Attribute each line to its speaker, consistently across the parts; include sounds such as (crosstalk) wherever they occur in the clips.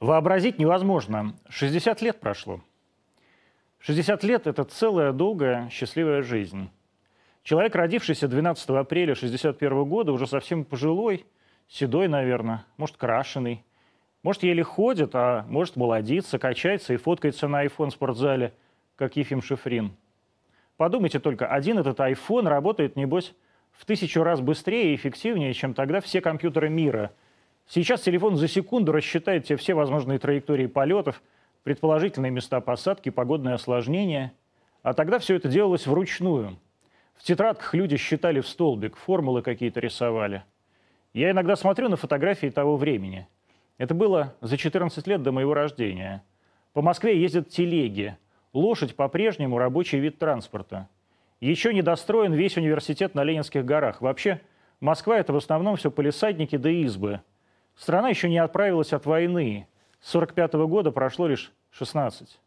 Speaker 1: Вообразить невозможно. 60 лет прошло. 60 лет – это целая долгая счастливая жизнь. Человек, родившийся 12 апреля 61 года, уже совсем пожилой, седой, наверное, может, крашеный, может, еле ходит, а может, молодится, качается и фоткается на iPhone в спортзале, как Ефим Шифрин. Подумайте только, один этот iPhone работает, небось, в тысячу раз быстрее и эффективнее, чем тогда все компьютеры мира – Сейчас телефон за секунду рассчитает тебе все возможные траектории полетов, предположительные места посадки, погодные осложнения. А тогда все это делалось вручную. В тетрадках люди считали в столбик, формулы какие-то рисовали. Я иногда смотрю на фотографии того времени. Это было за 14 лет до моего рождения. По Москве ездят телеги. Лошадь по-прежнему рабочий вид транспорта. Еще не достроен весь университет на Ленинских горах. Вообще, Москва – это в основном все полисадники да избы – Страна еще не отправилась от войны. С 1945 года прошло лишь 16.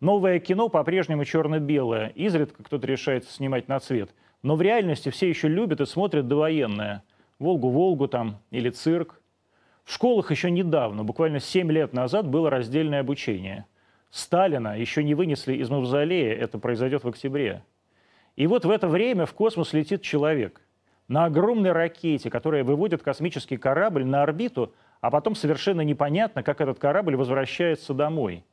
Speaker 1: Новое кино по-прежнему черно-белое. Изредка кто-то решается снимать на цвет. Но в реальности все еще любят и смотрят довоенное. «Волгу-Волгу» там или «Цирк». В школах еще недавно, буквально 7 лет назад, было раздельное обучение. Сталина еще не вынесли из мавзолея, это произойдет в октябре. И вот в это время в космос летит человек на огромной ракете, которая выводит космический корабль на орбиту, а потом совершенно непонятно, как этот корабль возвращается домой.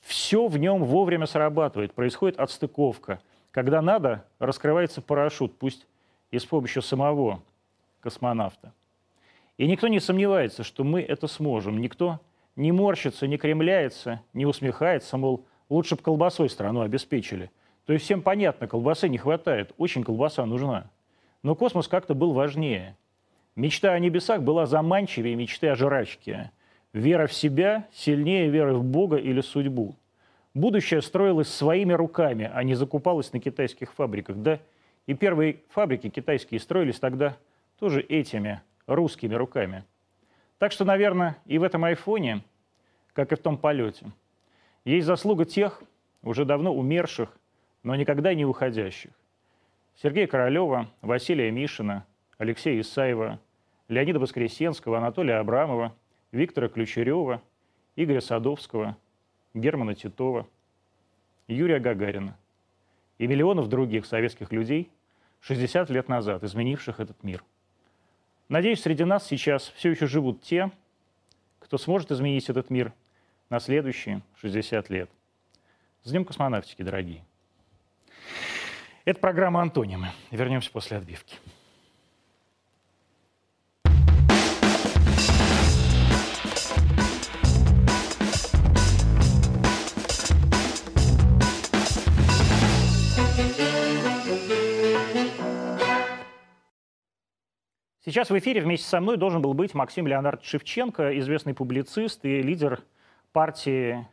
Speaker 1: Все в нем вовремя срабатывает, происходит отстыковка. Когда надо, раскрывается парашют, пусть и с помощью самого космонавта. И никто не сомневается, что мы это сможем. Никто не морщится, не кремляется, не усмехается, мол, лучше бы колбасой страну обеспечили. То есть всем понятно, колбасы не хватает, очень колбаса нужна. Но космос как-то был важнее. Мечта о небесах была заманчивее мечты о жрачке. Вера в себя сильнее веры в Бога или судьбу. Будущее строилось своими руками, а не закупалось на китайских фабриках. Да и первые фабрики китайские строились тогда тоже этими русскими руками. Так что, наверное, и в этом айфоне, как и в том полете, есть заслуга тех, уже давно умерших, но никогда не уходящих. Сергея Королева, Василия Мишина, Алексея Исаева, Леонида Воскресенского, Анатолия Абрамова, Виктора Ключерева, Игоря Садовского, Германа Титова, Юрия Гагарина и миллионов других советских людей 60 лет назад, изменивших этот мир. Надеюсь, среди нас сейчас все еще живут те, кто сможет изменить этот мир на следующие 60 лет. С Днем космонавтики, дорогие! Это программа «Антонимы». Вернемся после отбивки. Сейчас в эфире вместе со мной должен был быть Максим Леонард Шевченко, известный публицист и лидер партии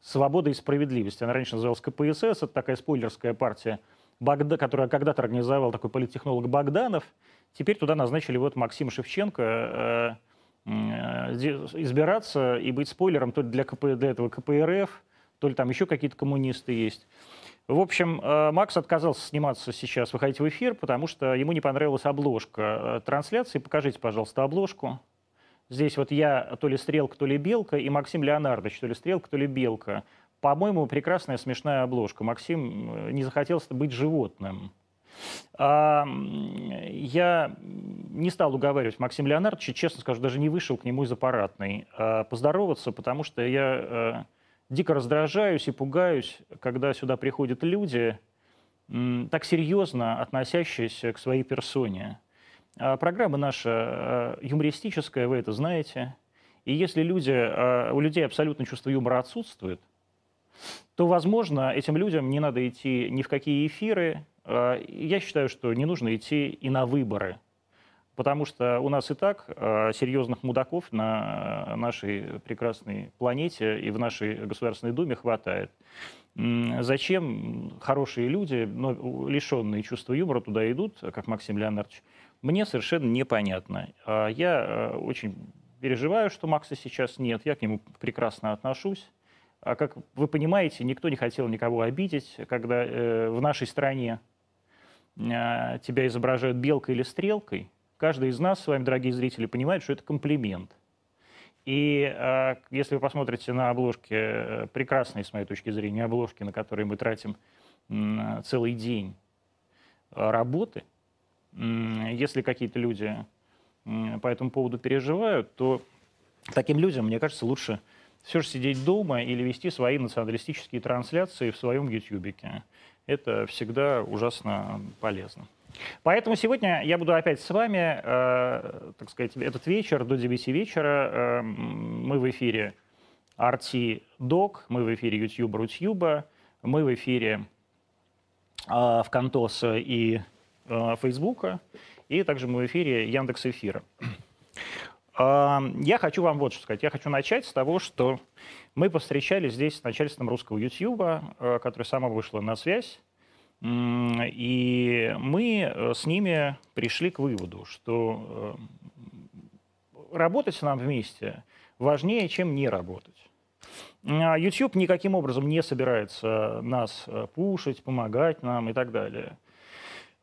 Speaker 1: «Свобода и справедливость». Она раньше называлась КПСС, это такая спойлерская партия – Багда, которая когда-то организовал такой политтехнолог Богданов. Теперь туда назначили вот Максима Шевченко э, э, избираться и быть спойлером то ли для, КП, для этого КПРФ, то ли там еще какие-то коммунисты есть. В общем, э, Макс отказался сниматься сейчас, выходить в эфир, потому что ему не понравилась обложка трансляции. Покажите, пожалуйста, обложку. Здесь вот я то ли стрелка, то ли белка, и Максим Леонардович, то ли стрелка, то ли белка. По-моему, прекрасная смешная обложка. Максим э, не захотел быть животным. А, я не стал уговаривать Максима Леонардовича, честно скажу, даже не вышел к нему из аппаратной а поздороваться, потому что я а, дико раздражаюсь и пугаюсь, когда сюда приходят люди, так серьезно относящиеся к своей персоне. А программа наша юмористическая, вы это знаете. И если люди, у людей абсолютно чувство юмора отсутствует – то, возможно, этим людям не надо идти ни в какие эфиры. А, я считаю, что не нужно идти и на выборы, потому что у нас и так а, серьезных мудаков на нашей прекрасной планете и в нашей Государственной Думе хватает. Зачем хорошие люди, но лишенные чувства юмора, туда идут, как Максим Леонардович, мне совершенно непонятно. А, я очень переживаю, что Макса сейчас нет, я к нему прекрасно отношусь. А как вы понимаете, никто не хотел никого обидеть, когда э, в нашей стране э, тебя изображают белкой или стрелкой. Каждый из нас с вами, дорогие зрители, понимает, что это комплимент. И э, если вы посмотрите на обложки, э, прекрасные, с моей точки зрения, обложки, на которые мы тратим э, целый день работы, э, если какие-то люди э, по этому поводу переживают, то таким людям, мне кажется, лучше все же сидеть дома или вести свои националистические трансляции в своем ютубике. Это всегда ужасно полезно. Поэтому сегодня я буду опять с вами, э, так сказать, этот вечер до 9 вечера. Э, мы в эфире RT Doc, мы в эфире YouTube Рутьюба, мы в эфире э, ВКонтоса и э, Фейсбука, и также мы в эфире Яндекс Эфира. Э, я хочу вам вот что сказать. Я хочу начать с того, что мы повстречались здесь с начальством русского YouTube, э, которое само вышло на связь. И мы э, с ними пришли к выводу, что э, работать нам вместе важнее, чем не работать. А YouTube никаким образом не собирается нас пушить, помогать нам и так далее.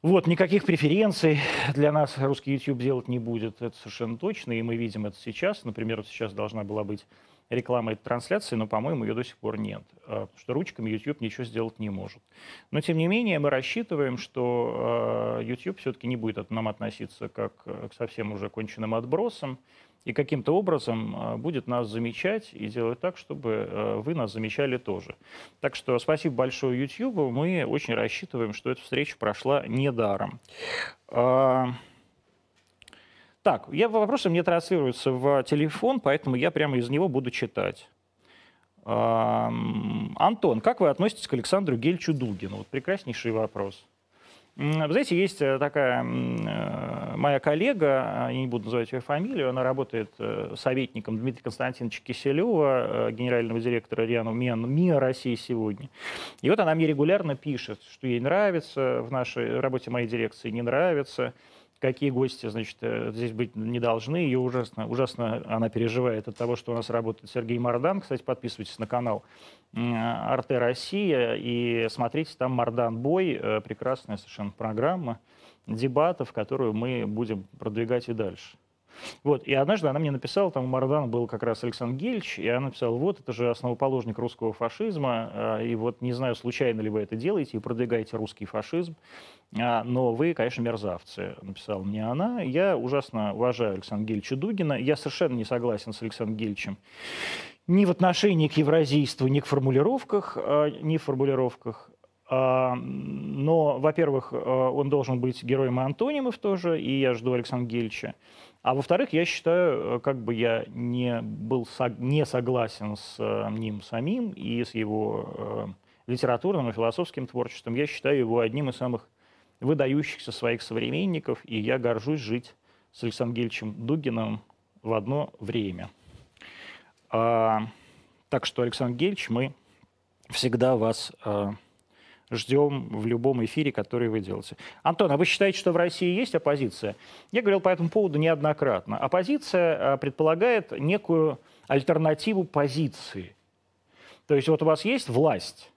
Speaker 1: Вот, никаких преференций для нас русский YouTube делать не будет, это совершенно точно, и мы видим это сейчас. Например, вот сейчас должна была быть реклама этой трансляции, но, по-моему, ее до сих пор нет, а, потому что ручками YouTube ничего сделать не может. Но, тем не менее, мы рассчитываем, что а, YouTube все-таки не будет к нам относиться как э, к совсем уже конченным отбросам, и каким-то образом а, будет нас замечать и делать так, чтобы вы нас замечали тоже. Так что спасибо большое YouTube. Мы очень рассчитываем, что эта встреча прошла недаром. Так, я, вопросы мне транслируются в телефон, поэтому я прямо из него буду читать. Антон, как вы относитесь к Александру Гельчу Дугину? Вот прекраснейший вопрос. Вы знаете, есть э, такая э, моя коллега, я не буду называть ее фамилию, она работает э, советником Дмитрия Константиновича Киселева, генерального директора РИАНа МИА России сегодня. И вот она мне регулярно пишет, что ей нравится в нашей работе моей дирекции, не нравится – какие гости, значит, э, здесь быть не должны. Ее ужасно, ужасно она переживает от того, что у нас работает Сергей Мардан. Кстати, подписывайтесь на канал Арте Россия и смотрите, там Мардан Бой, э, прекрасная совершенно программа дебатов, которую мы будем продвигать и дальше. Вот, и однажды она мне написала, там у Мардана был как раз Александр Гельч, и она написала, вот, это же основоположник русского фашизма, а, и вот не знаю, случайно ли вы это делаете и продвигаете русский фашизм, а, но вы, конечно, мерзавцы, написала мне она. Я ужасно уважаю Александра Гельча Дугина, я совершенно не согласен с Александром Гельчем ни в отношении к евразийству, ни к формулировках, а, ни в формулировках. Но, во-первых, он должен быть героем и антонимов тоже, и я жду Александра Гельча. А во-вторых, я считаю, э, как бы я не был не согласен с э, ним самим и с его э, литературным и философским творчеством, я считаю его одним из самых выдающихся своих современников, и я горжусь жить с Александром Гельевичем Дугиным в одно время. А, так что, Александр Гельевич, мы всегда вас а, ждем в любом эфире, который вы делаете. Антон, а вы считаете, что в России есть оппозиция? Я говорил по этому поводу неоднократно. Оппозиция а, предполагает некую альтернативу позиции. То есть вот у вас есть власть.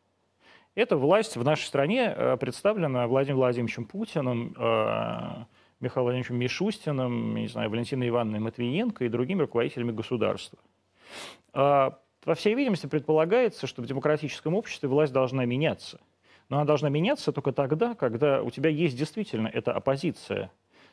Speaker 1: Эта власть в нашей стране а, представлена Владимиром Владимировичем Путиным, а, Михаилом Владимировичем Мишустиным, не знаю, Валентиной Ивановной Матвиенко и другими руководителями государства. По всей видимости, предполагается, что в демократическом обществе власть должна меняться – но она должна меняться только тогда, когда у тебя есть действительно эта оппозиция.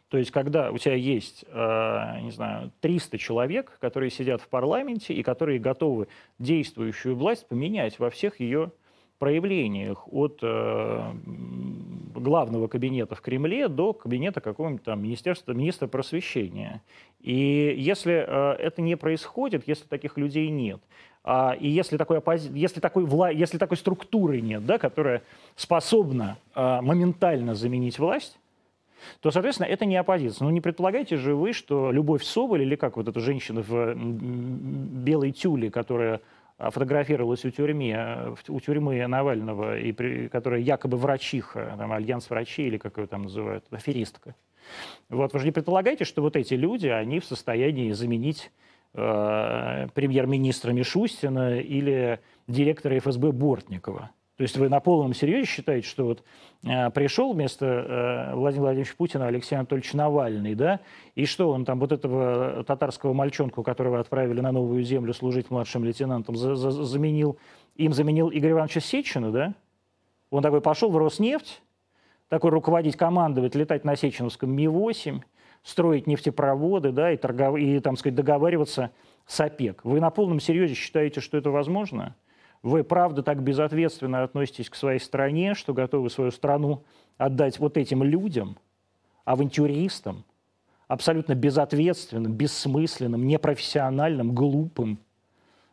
Speaker 1: То есть, когда у тебя есть, э, не знаю, 300 человек, которые сидят в парламенте и которые готовы действующую власть поменять во всех ее проявлениях, от э, главного кабинета в Кремле до кабинета какого-нибудь там министерства, министра просвещения. И если э, это не происходит, если таких людей нет, и если такой, оппози... если, такой вла... если такой структуры нет, да, которая способна а, моментально заменить власть, то, соответственно, это не оппозиция. Ну, не предполагаете же вы, что Любовь Соболь, или как вот эта женщина в белой тюле, которая а, фотографировалась у, тюрьме, у тюрьмы Навального, и при, которая якобы врачиха, там, альянс врачей, или как ее там называют, аферистка. Вот, вы же не предполагаете, что вот эти люди, они в состоянии заменить э, премьер-министра Мишустина или директора ФСБ Бортникова. То есть вы на полном серьезе считаете, что вот э, пришел вместо э, Владимира Владимировича Путина Алексей Анатольевич Навальный, да, и что он там вот этого татарского мальчонку, которого отправили на новую землю служить младшим лейтенантом, за, за, заменил, им заменил Игоря Ивановича Сечина, да? Он такой пошел в Роснефть, такой руководить, командовать, летать на Сеченовском Ми-8, строить нефтепроводы, да, и, торгов... и там, сказать, договариваться с ОПЕК. Вы на полном серьезе считаете, что это возможно? Вы правда так безответственно относитесь к своей стране, что готовы свою страну отдать вот этим людям, авантюристам, абсолютно безответственным, бессмысленным, непрофессиональным, глупым.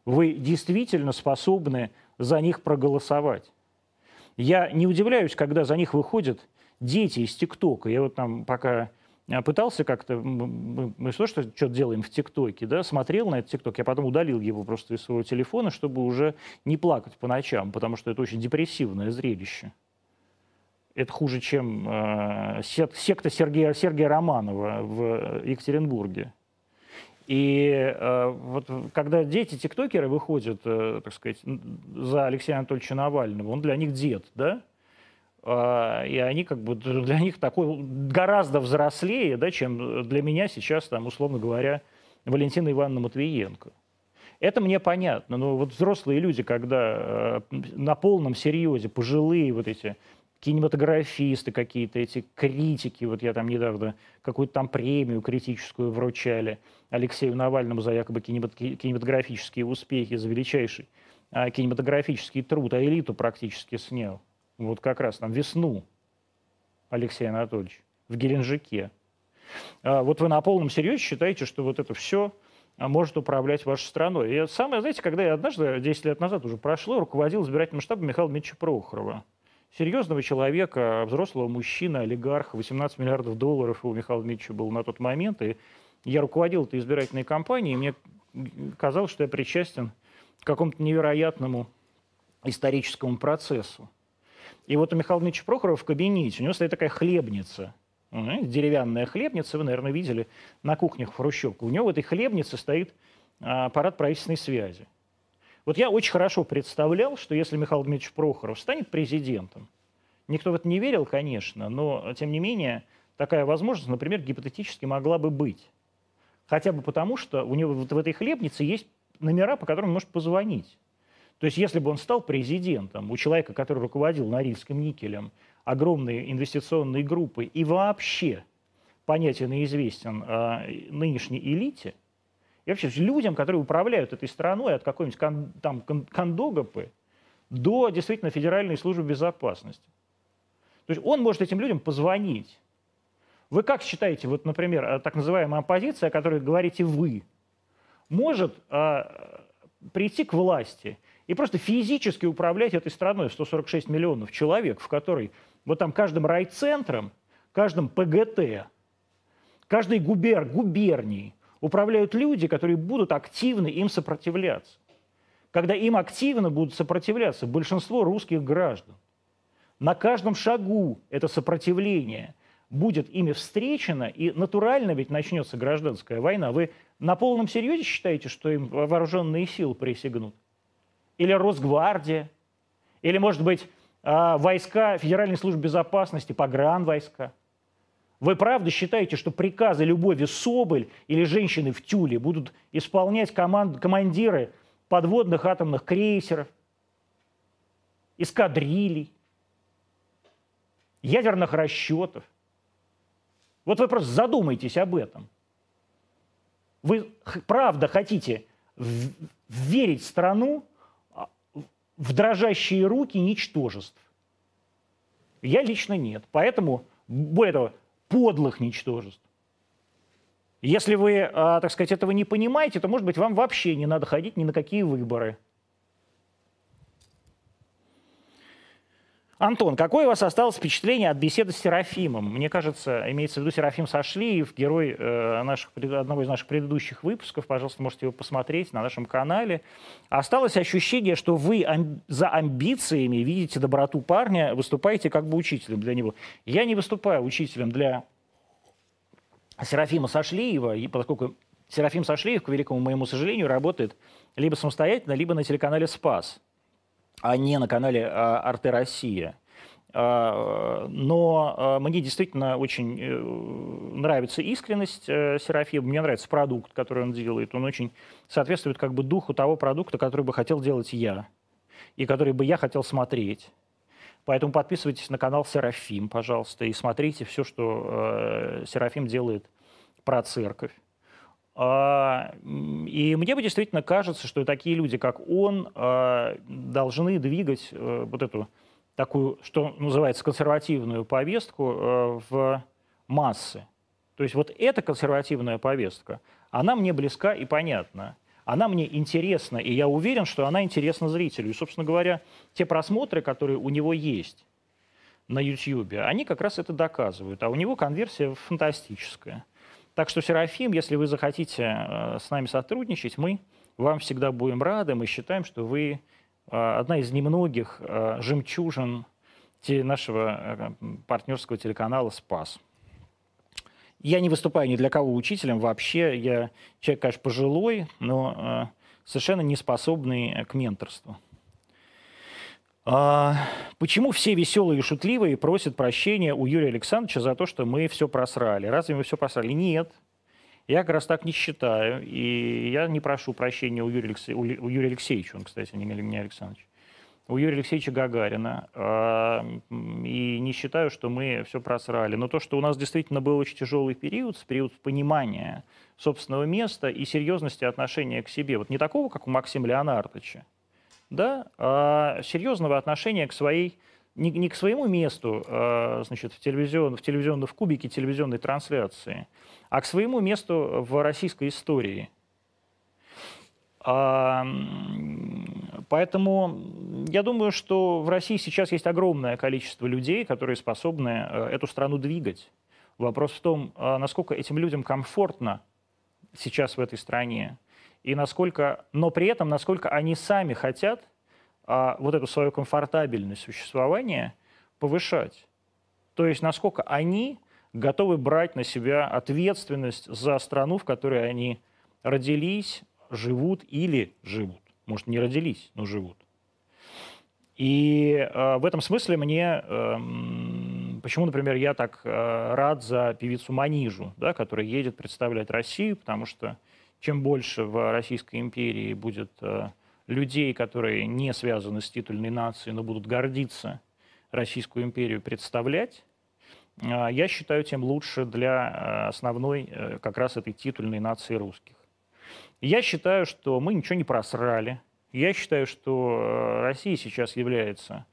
Speaker 1: Вы действительно способны за них проголосовать. Я не удивляюсь, когда за них выходят дети из ТикТока. Я вот там пока пытался как-то, мы, мы что, что что делаем в ТикТоке, да, смотрел на этот ТикТок, я потом удалил его просто из своего телефона, чтобы уже не плакать по ночам, потому что это очень депрессивное зрелище. Это хуже, чем э, секта Сергея, Сергея Романова в Екатеринбурге. И э, вот когда дети тиктокеры выходят, э, так сказать, за Алексея Анатольевича Навального, он для них дед, да? А, и они как бы для них такой гораздо взрослее, да, чем для меня сейчас, там, условно говоря, Валентина Ивановна Матвиенко. Это мне понятно, но вот взрослые люди, когда э, на полном серьезе, пожилые вот эти кинематографисты какие-то, эти критики, вот я там недавно какую-то там премию критическую вручали Алексею Навальному за якобы кинематографические успехи, за величайший а, кинематографический труд, а элиту практически снял вот как раз там весну, Алексей Анатольевич, в Геленджике. А вот вы на полном серьезе считаете, что вот это все а, может управлять вашей страной. И самое, знаете, когда я однажды, 10 лет назад уже прошло, руководил избирательным штабом Михаила Дмитриевича Прохорова. Серьезного человека, взрослого мужчины, олигарха, 18 миллиардов долларов у Михаила Дмитриевича был на тот момент. И я руководил этой избирательной кампанией, и мне казалось, что я причастен к какому-то невероятному историческому процессу. И вот у Михаила Дмитриевича Прохорова в кабинете, у него стоит такая хлебница, деревянная хлебница, вы, наверное, видели на кухнях в Хрущевку. У него в этой хлебнице стоит а, аппарат правительственной связи. Вот я очень хорошо представлял, что если Михаил Дмитриевич Прохоров станет президентом, никто в это не верил, конечно, но, тем не менее, такая возможность, например, гипотетически могла бы быть. Хотя бы потому, что у него вот в этой хлебнице есть номера, по которым он может позвонить. То есть если бы он стал президентом, у человека, который руководил Норильским никелем, огромной инвестиционной группой и вообще понятие неизвестен а, нынешней элите, и вообще людям, которые управляют этой страной от какой-нибудь кон, там кондогопы до действительно Федеральной службы безопасности. То есть он может этим людям позвонить. Вы как считаете, вот, например, так называемая оппозиция, о которой говорите вы, может а, прийти к власти – и просто физически управлять этой страной в 146 миллионов человек, в которой вот там каждым райцентром, каждым ПГТ, каждой губер, губернией управляют люди, которые будут активно им сопротивляться. Когда им активно будут сопротивляться большинство русских граждан, на каждом шагу это сопротивление будет ими встречено, и натурально ведь начнется гражданская война. Вы на полном серьезе считаете, что им вооруженные силы присягнут? Или Росгвардия, или, может быть, а, войска Федеральной службы безопасности, погранвойска. Вы правда считаете, что приказы Любови Соболь или женщины в тюле будут исполнять команд, командиры подводных атомных крейсеров, эскадрилей, ядерных расчетов? Вот вы просто задумайтесь об этом. Вы правда хотите верить страну, в дрожащие руки ничтожеств. Я лично нет. Поэтому, более того, подлых ничтожеств. Если вы, а, так сказать, этого не понимаете, то, может быть, вам вообще не надо ходить ни на какие выборы. Антон, какое у вас осталось впечатление от беседы с Серафимом? Мне кажется, имеется в виду Серафим Сашлиев, герой э, наших, одного из наших предыдущих выпусков. Пожалуйста, можете его посмотреть на нашем канале. Осталось ощущение, что вы ам- за амбициями видите доброту парня, выступаете как бы учителем для него. Я не выступаю учителем для Серафима Сашлиева, и поскольку Серафим Сашлиев, к великому моему сожалению, работает либо самостоятельно, либо на телеканале «Спас». А не на канале «Арте Россия». А, но а, мне действительно очень э, нравится искренность э, Серафима, мне нравится продукт, который он делает. Он очень соответствует как бы духу того продукта, который бы хотел делать я и который бы я хотел смотреть. Поэтому подписывайтесь на канал Серафим, пожалуйста, и смотрите все, что э, Серафим делает про церковь. А, и мне бы действительно кажется, что такие люди, как он, должны двигать вот эту такую, что называется, консервативную повестку э, в массы. То есть вот эта консервативная повестка, она мне близка и понятна. Она мне интересна, и я уверен, что она интересна зрителю. И, собственно говоря, те просмотры, которые у него есть на YouTube, они как раз это доказывают. А у него конверсия фантастическая. Так что, Серафим, если вы захотите э, с нами сотрудничать, мы вам всегда будем рады. Мы считаем, что вы а, одна из немногих а, жемчужин нашего партнерского телеканала «Спас». Я не выступаю ни для кого учителем вообще. Я человек, конечно, пожилой, но совершенно не способный к менторству. Почему все веселые и шутливые просят прощения у Юрия Александровича за то, что мы все просрали? Разве мы все просрали? Нет. Я как раз так не считаю, и я не прошу прощения у Юрия, Алексей, у Юрия Алексеевича, он, кстати, не, не Александрович, у Юрия Алексеевича Гагарина, и не считаю, что мы все просрали. Но то, что у нас действительно был очень тяжелый период, период понимания собственного места и серьезности отношения к себе, вот не такого, как у Максима Леонардовича, да, а серьезного отношения к своей не, не к своему месту, а, значит, в, телевизион, в, телевизионном, в кубике телевизионной трансляции, а к своему месту в российской истории. А, поэтому я думаю, что в России сейчас есть огромное количество людей, которые способны э, эту страну двигать. Вопрос в том, а насколько этим людям комфортно сейчас в этой стране, и насколько, но при этом, насколько они сами хотят а, вот эту свою комфортабельность существования повышать. То есть насколько они готовы брать на себя ответственность за страну, в которой они родились, живут или живут. Может, не родились, но живут. И э, в этом смысле мне, э, почему, например, я так э, рад за певицу Манижу, да, которая едет представлять Россию, потому что чем больше в Российской империи будет э, людей, которые не связаны с титульной нацией, но будут гордиться Российскую империю представлять, а, я считаю, тем лучше для а, основной э, как раз этой титульной нации русских. Я считаю, что мы ничего не просрали. Я считаю, что э, Россия сейчас является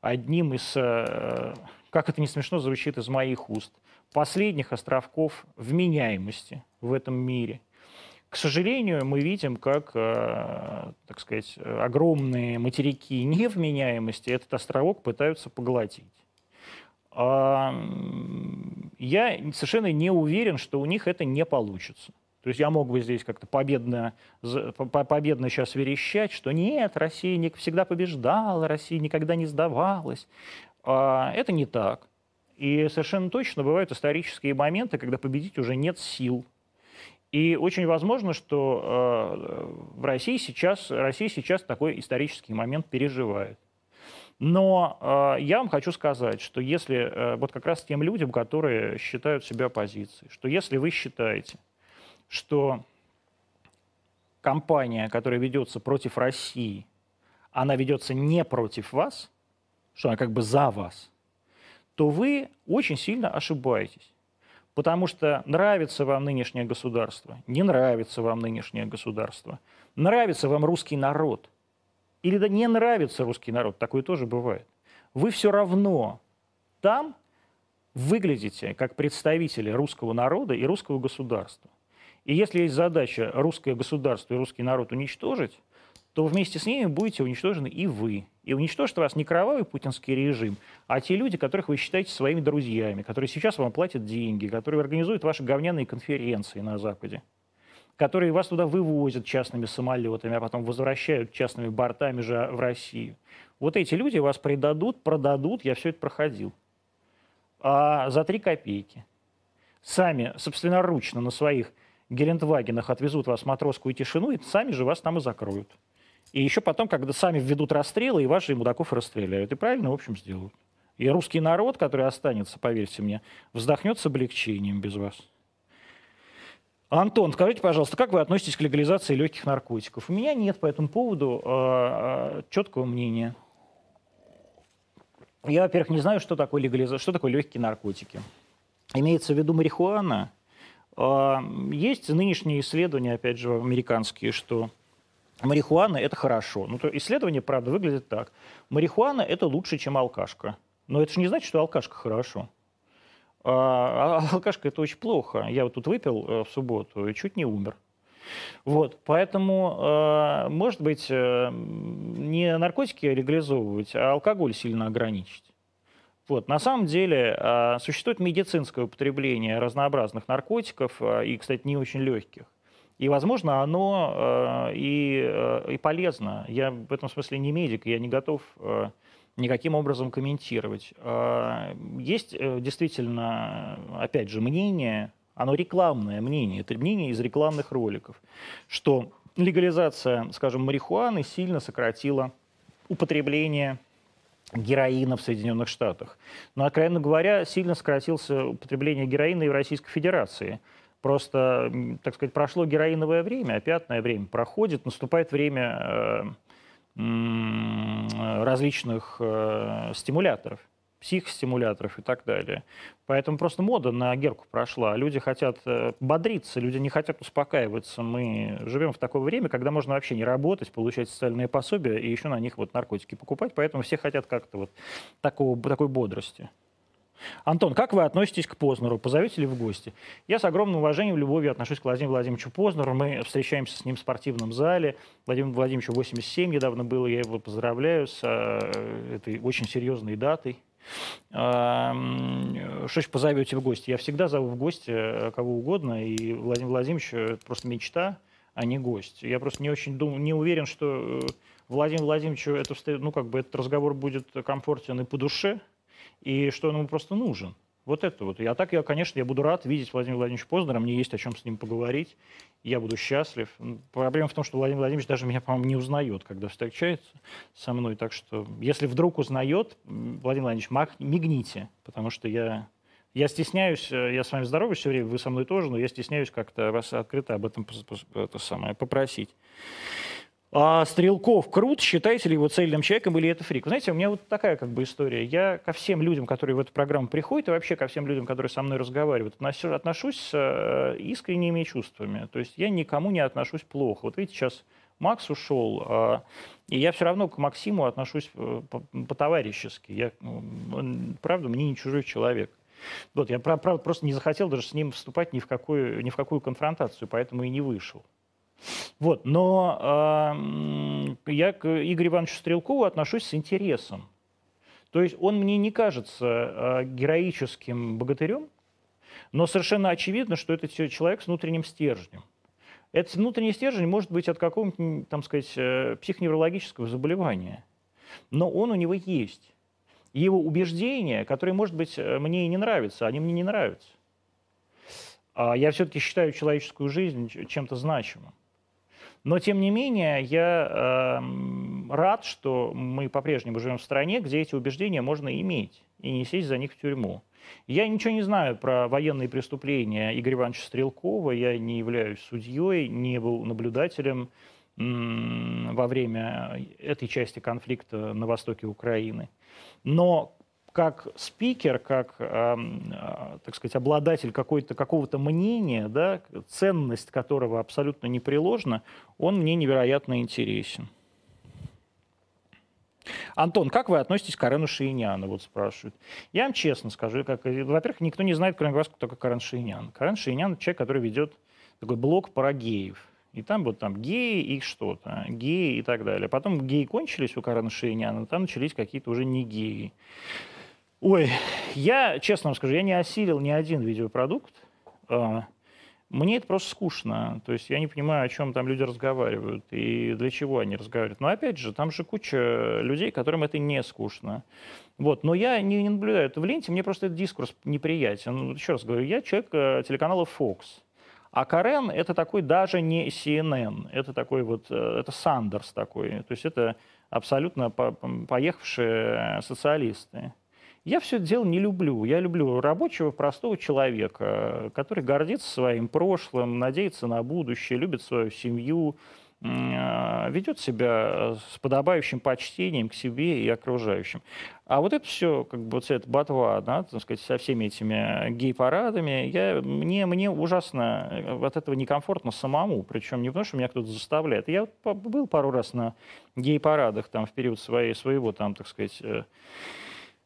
Speaker 1: одним из, э, как это не смешно звучит из моих уст, последних островков вменяемости в этом мире – к сожалению, мы видим, как, э, так сказать, огромные материки невменяемости этот островок пытаются поглотить. А, я совершенно не уверен, что у них это не получится. То есть я мог бы здесь как-то победно, победно сейчас верещать, что нет, Россия всегда побеждала, Россия никогда не сдавалась. А это не так. И совершенно точно бывают исторические моменты, когда победить уже нет сил. И очень возможно, что э, в России сейчас, Россия сейчас такой исторический момент переживает. Но э, я вам хочу сказать, что если э, вот как раз тем людям, которые считают себя оппозицией, что если вы считаете, что кампания, которая ведется против России, она ведется не против вас, что она как бы за вас, то вы очень сильно ошибаетесь. Потому что нравится вам нынешнее государство, не нравится вам нынешнее государство, нравится вам русский народ, или да не нравится русский народ, такое тоже бывает. Вы все равно там выглядите как представители русского народа и русского государства. И если есть задача русское государство и русский народ уничтожить, то вместе с ними будете уничтожены и вы. И уничтожит вас не кровавый путинский режим, а те люди, которых вы считаете своими друзьями, которые сейчас вам платят деньги, которые организуют ваши говняные конференции на Западе, которые вас туда вывозят частными самолетами, а потом возвращают частными бортами же в Россию. Вот эти люди вас предадут, продадут, я все это проходил, а за три копейки. Сами собственноручно на своих Гелендвагенах отвезут вас в матросскую тишину и сами же вас там и закроют. И еще потом, когда сами введут расстрелы, и ваши мудаков расстреляют. И правильно, в общем, сделают. И русский народ, который останется, поверьте мне, вздохнет с облегчением без вас. Антон, скажите, пожалуйста, как вы относитесь к легализации легких наркотиков? У меня нет по этому поводу э, четкого мнения. Я, во-первых, не знаю, что такое легализация, что такое легкие наркотики. Имеется в виду марихуана. Э, есть нынешние исследования, опять же, американские, что марихуана – это хорошо. Ну, то исследование, правда, выглядит так. Марихуана – это лучше, чем алкашка. Но это же не значит, что алкашка хорошо. А, а алкашка это очень плохо. Я вот тут выпил э, в субботу и чуть не умер. Вот, поэтому, э, может быть, э, не наркотики легализовывать, а алкоголь сильно ограничить. Вот. На самом деле существует медицинское употребление разнообразных наркотиков, и, кстати, не очень легких. И, возможно, оно э, и, э, и полезно. Я в этом смысле не медик, я не готов э, никаким образом комментировать. Есть действительно, опять же, мнение, оно рекламное мнение, это мнение из рекламных роликов, что легализация, скажем, марихуаны сильно сократила употребление героина в Соединенных Штатах. Но, откровенно говоря, сильно сократился употребление героина и в Российской Федерации. Просто, так сказать, прошло героиновое время, опятное время проходит, наступает время э, различных э, стимуляторов, психостимуляторов и так далее. Поэтому просто мода на герку прошла. Люди хотят э, бодриться, люди не хотят успокаиваться. Мы живем в такое время, когда можно вообще не работать, получать социальные пособия и еще на них вот наркотики покупать. Поэтому все хотят как-то вот такого, такой бодрости. Антон, как вы относитесь к Познеру? Позовете ли в гости? Я с огромным уважением, любовью отношусь к Владимиру Владимировичу Познеру. Мы встречаемся с ним в спортивном зале. Владимир Владимировичу 87 недавно было. Я его поздравляю с э, этой очень серьезной датой. Что ж позовете в гости? Я всегда зову в гости э, кого угодно, и Владимир Владимирович это просто мечта, а не гость. Я просто не очень дум... не уверен, что э, Владимиру Владимировичу это, ну, как бы этот разговор будет комфортен и по душе, и что он ему просто нужен. Вот это вот. А так я, конечно, я буду рад видеть Владимира Владимировича Познера, мне есть о чем с ним поговорить, я буду счастлив. Проблема в том, что Владимир Владимирович даже меня, по-моему, не узнает, когда встречается со мной. Так что, если вдруг узнает, Владимир Владимирович, маг, мигните, потому что я, я стесняюсь, э, я с вами здороваюсь все время, вы со мной тоже, но я стесняюсь как-то вас открыто об этом это самое, попросить. А Стрелков крут, считаете ли его цельным человеком или это фрик? Вы знаете, у меня вот такая как бы история. Я ко всем людям, которые в эту программу приходят, и вообще ко всем людям, которые со мной разговаривают, отношусь с э, искренними чувствами. То есть я никому не отношусь плохо. Вот видите, сейчас Макс ушел, а, и я все равно к Максиму отношусь э, по-товарищески. Я, он, правда, мне не чужой человек. Вот, я, правда, просто не захотел даже с ним вступать ни в какую, ни в какую конфронтацию, поэтому и не вышел. Вот, но э, я к Игорю Ивановичу Стрелкову отношусь с интересом. То есть он мне не кажется э, героическим богатырем, но совершенно очевидно, что это человек с внутренним стержнем. Этот внутренний стержень может быть от какого-нибудь, там сказать, э, психоневрологического заболевания, но он у него есть. Его убеждения, которые, может быть, э, мне и не нравятся, они мне не нравятся. А я все-таки считаю человеческую жизнь чем-то значимым. Но, тем не менее, я э, рад, что мы по-прежнему живем в стране, где эти убеждения можно иметь и не сесть за них в тюрьму. Я ничего не знаю про военные преступления Игоря Ивановича Стрелкова, я не являюсь судьей, не был наблюдателем во время этой части конфликта на востоке Украины. Но как спикер, как, э, так сказать, обладатель какой-то, какого-то мнения, да, ценность которого абсолютно непреложна, он мне невероятно интересен. Антон, как вы относитесь к Карену Шииняну, вот спрашивают. Я вам честно скажу, как, во-первых, никто не знает, кроме вас, кто такой Карен Шиинян. Карен Шиинян – человек, который ведет такой блог про геев. И там вот там геи и что-то, геи и так далее. Потом геи кончились у Карена Шииняна, там начались какие-то уже не геи. Ой, я, честно вам скажу, я не осилил ни один видеопродукт. А, мне это просто скучно. То есть я не понимаю, о чем там люди разговаривают и для чего они разговаривают. Но опять же, там же куча людей, которым это не скучно. Вот. Но я не, не наблюдаю это в ленте, мне просто этот дискурс неприятен. Еще раз говорю, я человек э, телеканала Fox. А Карен это такой даже не CNN, это такой вот, э, это Сандерс такой, то есть это абсолютно поехавшие социалисты. Я все это дело не люблю. Я люблю рабочего, простого человека, который гордится своим прошлым, надеется на будущее, любит свою семью, а, ведет себя с подобающим почтением к себе и окружающим. А вот это все, как бы вот эта ботва, да, так сказать, со всеми этими гей-парадами, я, мне, мне ужасно э, от этого некомфортно самому, причем не потому, что меня кто-то заставляет. Я вот был пару раз на гей-парадах там в период своей, своего, там, так сказать,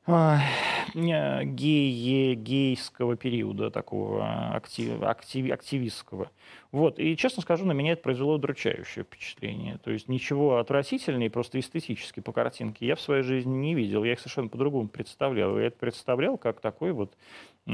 Speaker 1: э, гей, гейского периода, такого актив, актив, активистского. Вот. И, честно скажу, на меня это произвело удручающее впечатление. То есть ничего отвратительнее, просто эстетически по картинке я в своей жизни не видел. Я их совершенно по-другому представлял. Я это представлял как такой вот э,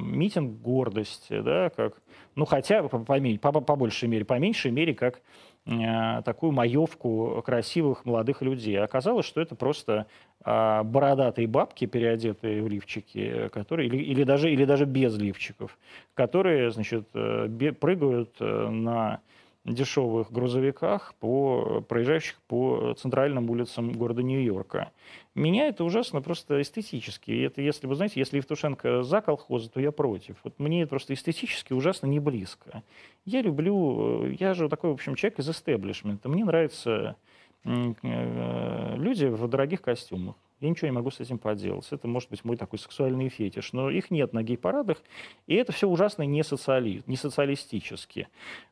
Speaker 1: митинг гордости, да, как, ну, хотя по, по, по, по большей мере, по меньшей мере, как Э, такую маевку красивых молодых людей. Оказалось, что это просто а, бородатые бабки, переодетые в лифчики, которые, или, или, даже, или даже без лифчиков, которые значит, э, прыгают э, на дешевых грузовиках, по, проезжающих по центральным улицам города Нью-Йорка. Меня это ужасно просто эстетически. И это, если вы знаете, если Евтушенко за колхозы, то я против. Вот мне это просто эстетически ужасно не близко. Я люблю, я же такой, в общем, человек из истеблишмента. Мне нравятся э, люди в дорогих костюмах. Я ничего не могу с этим поделать. Это может быть мой такой сексуальный фетиш. Но их нет на гей-парадах, и это все ужасно не, социали... не социалистически.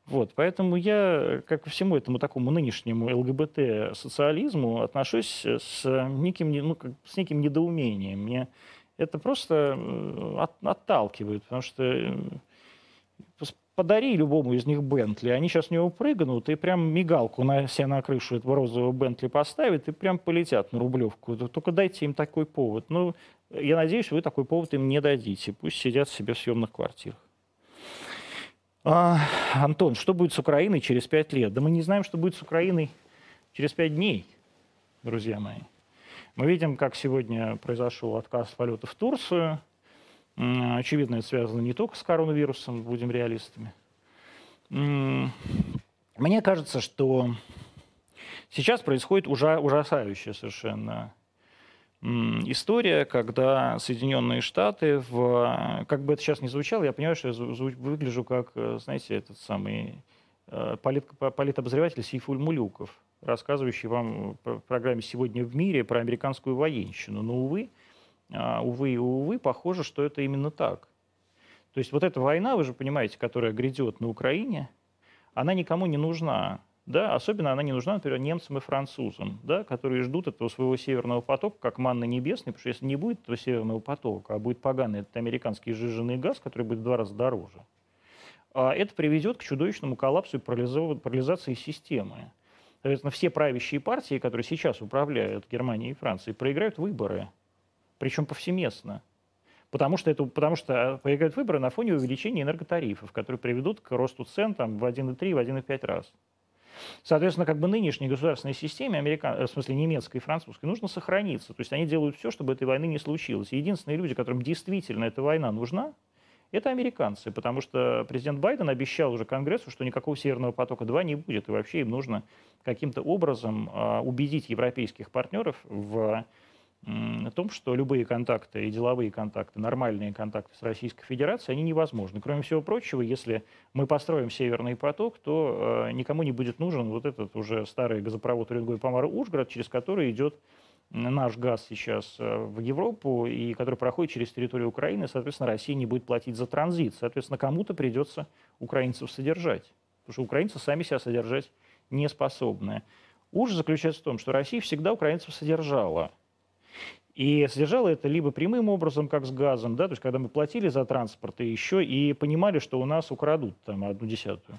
Speaker 1: Вот, поэтому я, как ко всему этому такому нынешнему ЛГБТ-социализму, отношусь с неким, ну, с неким недоумением. Мне это просто э, от, отталкивает, потому что э, подари любому из них Бентли, они сейчас в него прыгнут и прям мигалку на себе на крышу этого розового Бентли поставят и прям полетят на Рублевку. Только дайте им такой повод. Ну, я надеюсь, вы такой повод им не дадите. Пусть сидят себе в съемных квартирах. А, Антон, что будет с Украиной через пять лет? Да мы не знаем, что будет с Украиной через пять дней, друзья мои. Мы видим, как сегодня произошел отказ полета в Турцию – Очевидно, это связано не только с коронавирусом, будем реалистами. Мне кажется, что сейчас происходит уже ужасающая совершенно история, когда Соединенные Штаты, в, как бы это сейчас не звучало, я понимаю, что я выгляжу как, э, знаете, этот самый э, полит, политобозреватель Сейфуль Мулюков, рассказывающий вам в программе «Сегодня в мире» про американскую военщину. Но, увы, увы и увы, похоже, что это именно так. То есть вот эта война, вы же понимаете, которая грядет на Украине, она никому не нужна. Да? Особенно она не нужна, например, немцам и французам, да? которые ждут этого своего северного потока как манны небесной, потому что если не будет этого северного потока, а будет поганый этот американский сжиженный газ, который будет в два раза дороже, а это приведет к чудовищному коллапсу и парализации системы. Соответственно, все правящие партии, которые сейчас управляют Германией и Францией, проиграют выборы – причем повсеместно. Потому что, это, потому что проиграют выборы на фоне увеличения энерготарифов, которые приведут к росту цен там, в 1,3, в 1,5 раз. Соответственно, как бы нынешней государственной системе, американ... Э, в смысле немецкой и французской, нужно сохраниться. То есть они делают все, чтобы этой войны не случилось. Единственные люди, которым действительно эта война нужна, это американцы, потому что президент Байден обещал уже Конгрессу, что никакого Северного потока-2 не будет, и вообще им нужно каким-то образом а, убедить европейских партнеров в о том, что любые контакты и деловые контакты, нормальные контакты с Российской Федерацией, они невозможны. Кроме всего прочего, если мы построим Северный поток, то э, никому не будет нужен вот этот уже старый газопровод Уренгой Помар Ужгород, через который идет наш газ сейчас э, в Европу и который проходит через территорию Украины, соответственно, Россия не будет платить за транзит. Соответственно, кому-то придется украинцев содержать, потому что украинцы сами себя содержать не способны. Ужас заключается в том, что Россия всегда украинцев содержала – и содержало это либо прямым образом, как с газом, да, то есть когда мы платили за транспорт, и еще и понимали, что у нас украдут там одну десятую.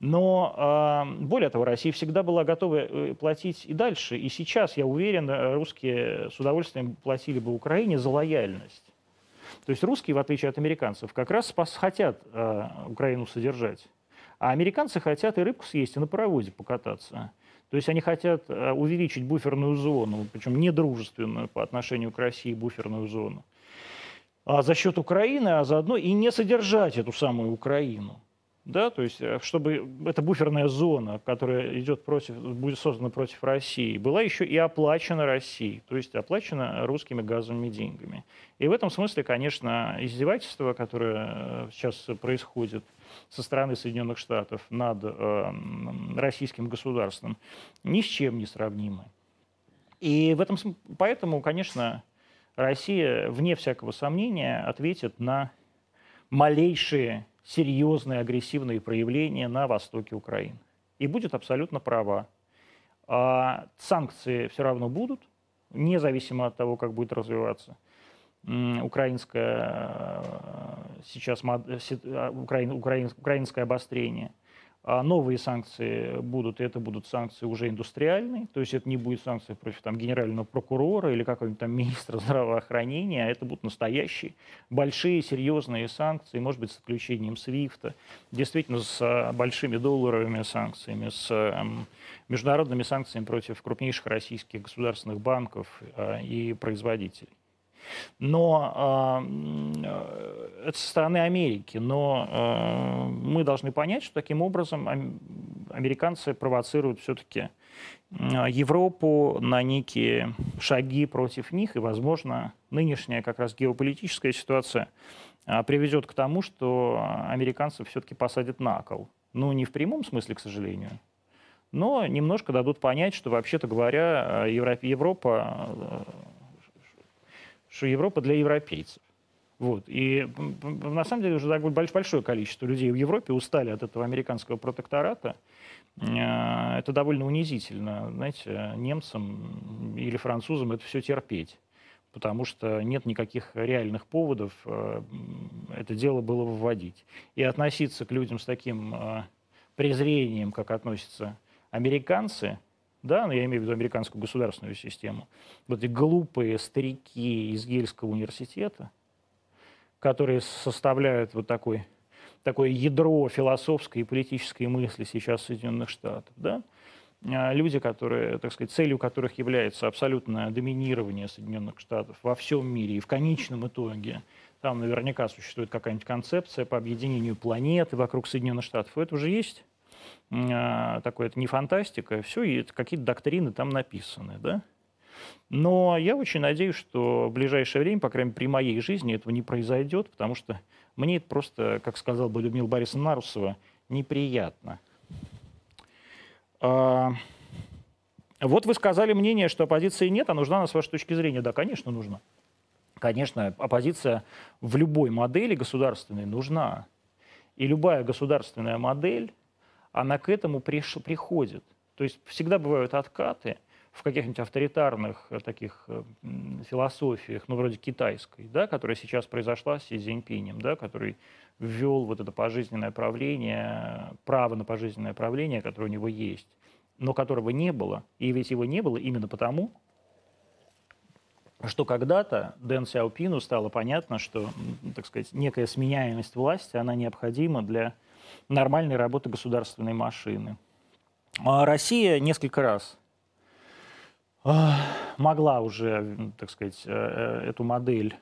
Speaker 1: Но э, более того, Россия всегда была готова э, платить и дальше. И сейчас, я уверен, русские с удовольствием платили бы Украине за лояльность. То есть русские, в отличие от американцев, как раз спас, хотят э, Украину содержать. А американцы хотят и рыбку съесть, и на паровозе покататься. То есть они хотят э, увеличить буферную зону, причем недружественную по отношению к России буферную зону. а за счет Украины, а заодно и не содержать эту самую Украину. Да, то есть, э, чтобы эта буферная зона, которая идет против, будет создана против России, была еще и оплачена Россией, то есть оплачена русскими газовыми деньгами. И в этом смысле, конечно, издевательство, которое э, сейчас происходит со стороны Соединенных Штатов над э, российским государством, ни с чем не сравнимы. И в этом, поэтому, конечно, Россия, вне всякого сомнения, ответит на малейшие серьезные агрессивные проявления на востоке Украины. И будет абсолютно права. А санкции все равно будут, независимо от того, как будет развиваться украинское э, сейчас э, украинское обострение – а новые санкции будут, и это будут санкции уже индустриальные, то есть это не будет санкции против там, генерального прокурора или какого-нибудь там министра (laughs) здравоохранения, а это будут настоящие большие серьезные санкции, может быть, с отключением СВИФТа, действительно с большими долларовыми санкциями, с эм, международными санкциями против крупнейших российских государственных банков и производителей. Но э, это со стороны Америки. Но э, мы должны понять, что таким образом американцы провоцируют все-таки Европу на некие шаги против них, и, возможно, нынешняя как раз геополитическая ситуация приведет к тому, что американцев все-таки посадят на кол. Ну, не в прямом смысле, к сожалению, но немножко дадут понять, что, вообще-то говоря, Европа что Европа для европейцев. Вот. И на самом деле уже большое количество людей в Европе устали от этого американского протектората. Э, это довольно унизительно. Знаете, немцам или французам это все терпеть, потому что нет никаких реальных поводов э, это дело было выводить. И относиться к людям с таким э, презрением, как относятся американцы, да, но я имею в виду американскую государственную систему, вот эти глупые старики из Ельского университета, которые составляют вот такой, такое ядро философской и политической мысли сейчас Соединенных Штатов, да, а люди, которые, так сказать, целью которых является абсолютное доминирование Соединенных Штатов во всем мире и в конечном итоге там наверняка существует какая-нибудь концепция по объединению планеты вокруг Соединенных Штатов. Это уже есть а, такое, это не фантастика, все, и какие-то доктрины там написаны, да. Но я очень надеюсь, что в ближайшее время, по крайней мере, при моей жизни этого не произойдет, потому что мне это просто, как сказал бы Людмила Борисовна Нарусова, неприятно. А, вот вы сказали мнение, что оппозиции нет, а нужна она с вашей точки зрения. Да, конечно, нужна. Конечно, оппозиция в любой модели государственной нужна. И любая государственная модель она к этому приш, приходит. То есть всегда бывают откаты в каких-нибудь авторитарных э, таких э, философиях, ну, вроде китайской, да, которая сейчас произошла с Си Цзиньпинем, да, который ввел вот это пожизненное правление, право на пожизненное правление, которое у него есть, но которого не было. И ведь его не было именно потому, что когда-то Дэн Сяопину стало понятно, что, так сказать, некая сменяемость власти, она необходима для нормальной работы государственной машины. А Россия несколько раз а, могла уже, так сказать, э, э, эту модель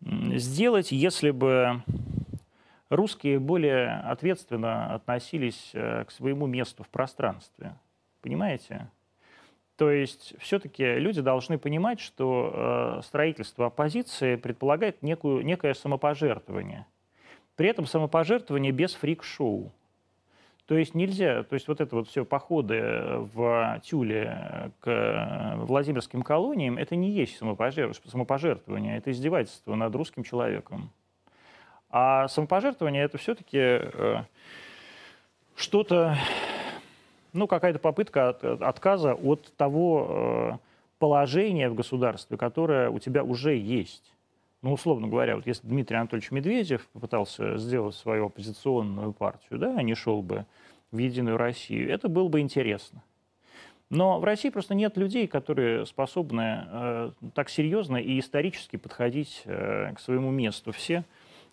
Speaker 1: сделать, если бы русские более ответственно относились э, к своему месту в пространстве. Понимаете? То есть все-таки люди должны понимать, что строительство оппозиции предполагает некую, некое самопожертвование – при этом самопожертвование без фрик-шоу. То есть нельзя, то есть вот это вот все походы в Тюле к Владимирским колониям, это не есть самопожертвование, это издевательство над русским человеком. А самопожертвование это все-таки э, что-то, ну какая-то попытка от, отказа от того э, положения в государстве, которое у тебя уже есть. Ну, условно говоря, вот если Дмитрий Анатольевич Медведев попытался сделать свою оппозиционную партию, да, а не шел бы в Единую Россию, это было бы интересно. Но в России просто нет людей, которые способны э, так серьезно и исторически подходить э, к своему месту. Все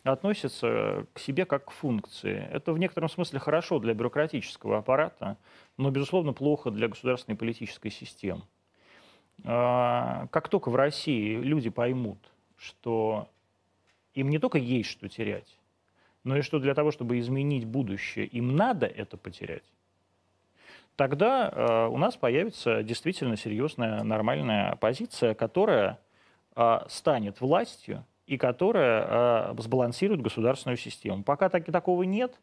Speaker 1: относятся к себе как к функции. Это в некотором смысле хорошо для бюрократического аппарата, но, безусловно, плохо для государственной политической системы. Э, как только в России люди поймут, что им не только есть что терять, но и что для того, чтобы изменить будущее, им надо это потерять, тогда э, у нас появится действительно серьезная нормальная оппозиция, которая э, станет властью и которая э, сбалансирует государственную систему. Пока так, такого нет,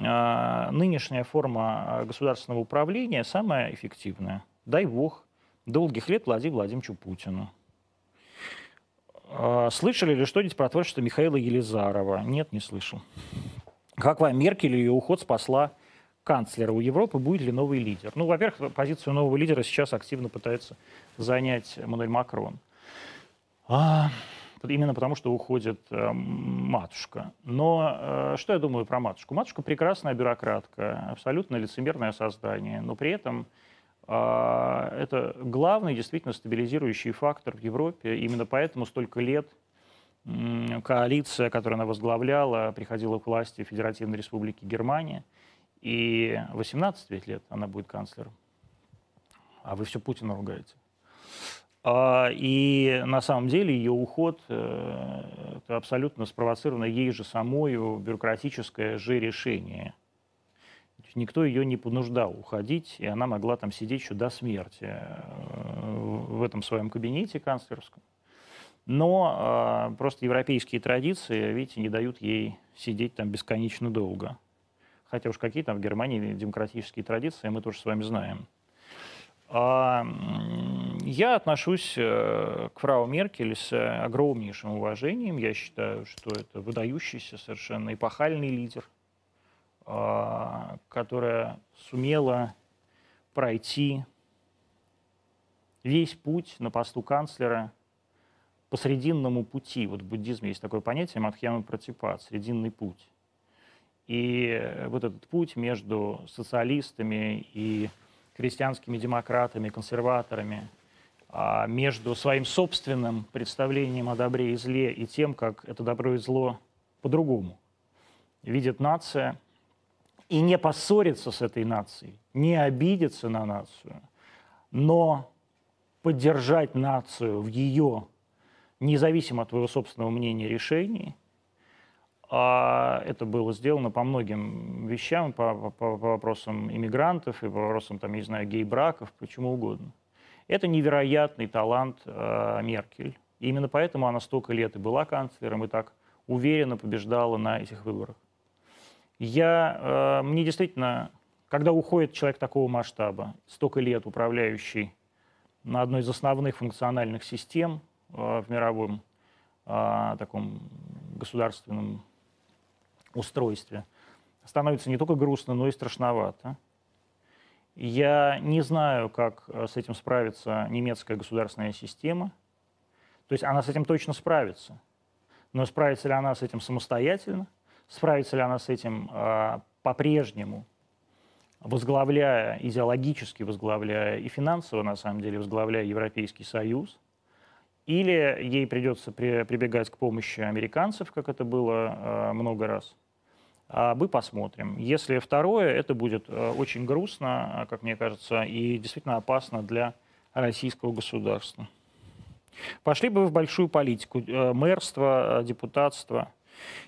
Speaker 1: э, нынешняя форма государственного управления самая эффективная. Дай бог долгих лет Владимиру Владимировичу Путину. Э, слышали ли что-нибудь про творчество Михаила Елизарова? Нет, не слышал. Как вам Меркель ее уход спасла канцлера у Европы, будет ли новый лидер? Ну, во-первых, позицию нового лидера сейчас активно пытается занять Эммануэль Макрон. А, именно потому, что уходит э, матушка. Но э, что я думаю про матушку? Матушка прекрасная бюрократка, абсолютно лицемерное создание, но при этом это главный действительно стабилизирующий фактор в Европе. Именно поэтому столько лет коалиция, которую она возглавляла, приходила к власти Федеративной Республике Германия – и 18 лет она будет канцлером. А вы все Путина ругаете. А, и на самом деле ее уход э, это абсолютно спровоцировано ей же самой бюрократическое же решение. Никто ее не понуждал уходить, и она могла там сидеть еще до смерти э, в этом своем кабинете канцлерском. Но а, просто европейские традиции, видите, не дают ей сидеть там бесконечно долго. Хотя уж какие там в Германии демократические традиции, мы тоже с вами знаем. А, я отношусь э, к фрау Меркель с огромнейшим уважением. Я считаю, что это выдающийся, совершенно эпохальный лидер, которая сумела пройти весь путь на посту канцлера по срединному пути. Вот в буддизме есть такое понятие мадхьяма пратипат, срединный путь. И вот этот путь между социалистами и крестьянскими демократами, консерваторами, а, между своим собственным представлением о добре и зле и тем, как это добро и зло по-другому видит нация, и не поссориться с этой нацией, не обидеться на нацию, но поддержать нацию в ее, независимо от твоего собственного мнения, решении – а это было сделано по многим вещам, по, по, по вопросам иммигрантов и по вопросам, там, не знаю, гей-браков, почему угодно. Это невероятный талант э, Меркель. И именно поэтому она столько лет и была канцлером, и так уверенно побеждала на этих выборах. Я, э, мне действительно, когда уходит человек такого масштаба, столько лет управляющий на одной из основных функциональных систем э, в мировом э, таком государственном устройстве, становится не только грустно, но и страшновато. Я не знаю, как с этим справится немецкая государственная система. То есть она с этим точно справится. Но справится ли она с этим самостоятельно? Справится ли она с этим э, по-прежнему, возглавляя, идеологически возглавляя и финансово, на самом деле, возглавляя Европейский Союз? Или ей придется при, прибегать к помощи американцев, как это было э, много раз – а мы посмотрим. Если второе, это будет очень грустно, как мне кажется, и действительно опасно для российского государства. Пошли бы в большую политику, э, мэрство, э, депутатство.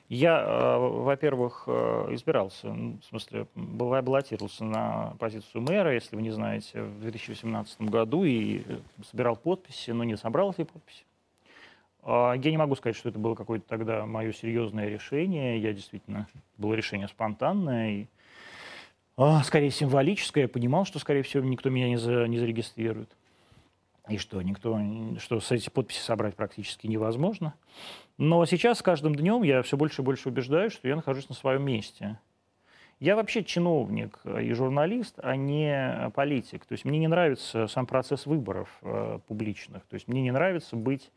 Speaker 1: Я, во-первых, избирался, в смысле, баллотировался на позицию мэра, если вы не знаете, в 2018 году и собирал подписи, но не собрал эти подписи. А, я не могу сказать, что это было какое-то тогда мое серьезное решение. Я действительно было решение спонтанное и а, скорее символическое. Я понимал, что, скорее всего, никто меня не, за, не зарегистрирует. И что, никто, что с эти подписи собрать практически невозможно. Но сейчас с каждым днем я все больше и больше убеждаюсь, что я нахожусь на своем месте. Я вообще чиновник и журналист, а не политик. То есть мне не нравится сам процесс выборов э, публичных. То есть мне не нравится быть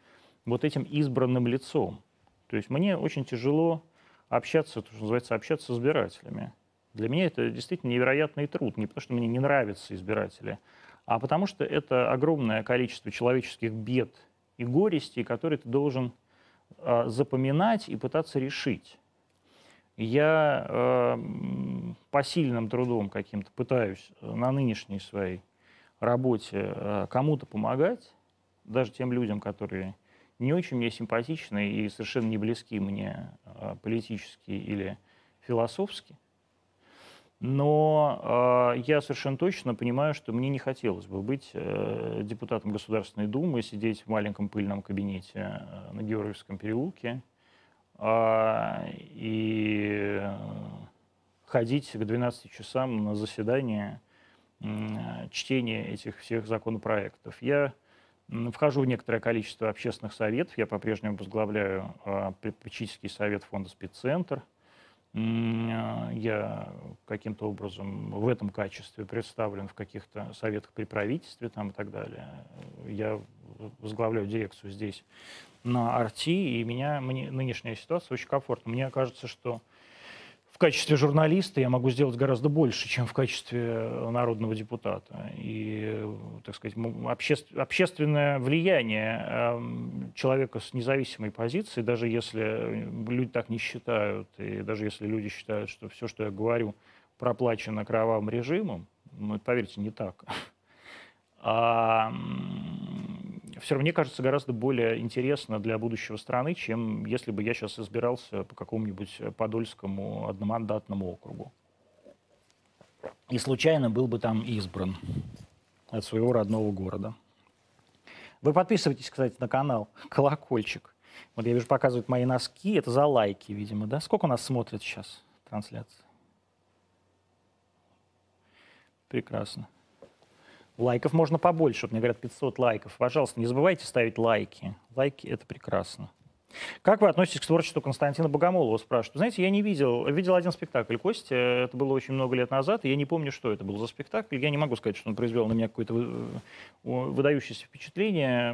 Speaker 1: вот этим избранным лицом. То есть мне очень тяжело общаться, то, что называется, общаться с избирателями. Для меня это действительно невероятный труд. Не потому, что мне не нравятся избиратели, а потому что это огромное количество человеческих бед и горестей, которые ты должен э, запоминать и пытаться решить. Я э, посильным трудом каким-то пытаюсь на нынешней своей работе э, кому-то помогать, даже тем людям, которые не очень мне симпатичны и совершенно не близки мне а, политически или философски. Но э, я совершенно точно понимаю, что мне не хотелось бы быть э, депутатом Государственной Думы, сидеть в маленьком пыльном кабинете э, на Георгиевском переулке э, и ходить к 12 часам на заседание э, чтения этих всех законопроектов. Я вхожу в некоторое количество общественных советов. Я по-прежнему возглавляю э, попечительский совет фонда «Спеццентр». А, я каким-то образом в этом качестве представлен в каких-то советах при правительстве там и так далее. Я возглавляю дирекцию здесь на Арти, и меня мне, нынешняя ситуация очень комфортна. Мне кажется, что качестве журналиста я могу сделать гораздо больше, чем в качестве народного депутата. И, так сказать, обще, общественное влияние эм, человека с независимой позицией, даже если люди так не считают, и даже если люди считают, что все, что я говорю, проплачено кровавым режимом, ну, поверьте, не так. (laughs) А, все равно, мне кажется, гораздо более интересно для будущего страны, чем если бы я сейчас избирался по какому-нибудь Подольскому одномандатному округу. И случайно был бы там избран от своего родного города. Вы подписывайтесь, кстати, на канал «Колокольчик». Вот я вижу, показывают мои носки. Это за лайки, видимо, да? Сколько у нас смотрит сейчас трансляция? Прекрасно. Лайков можно побольше. Вот мне говорят 500 лайков. Пожалуйста, не забывайте ставить лайки. Лайки — это прекрасно. Как вы относитесь к творчеству Константина Богомолова, спрашивают. Знаете, я не видел, видел один спектакль Кости, это было очень много лет назад, и я не помню, что это был за спектакль. Я не могу сказать, что он произвел на меня какое-то выдающееся впечатление,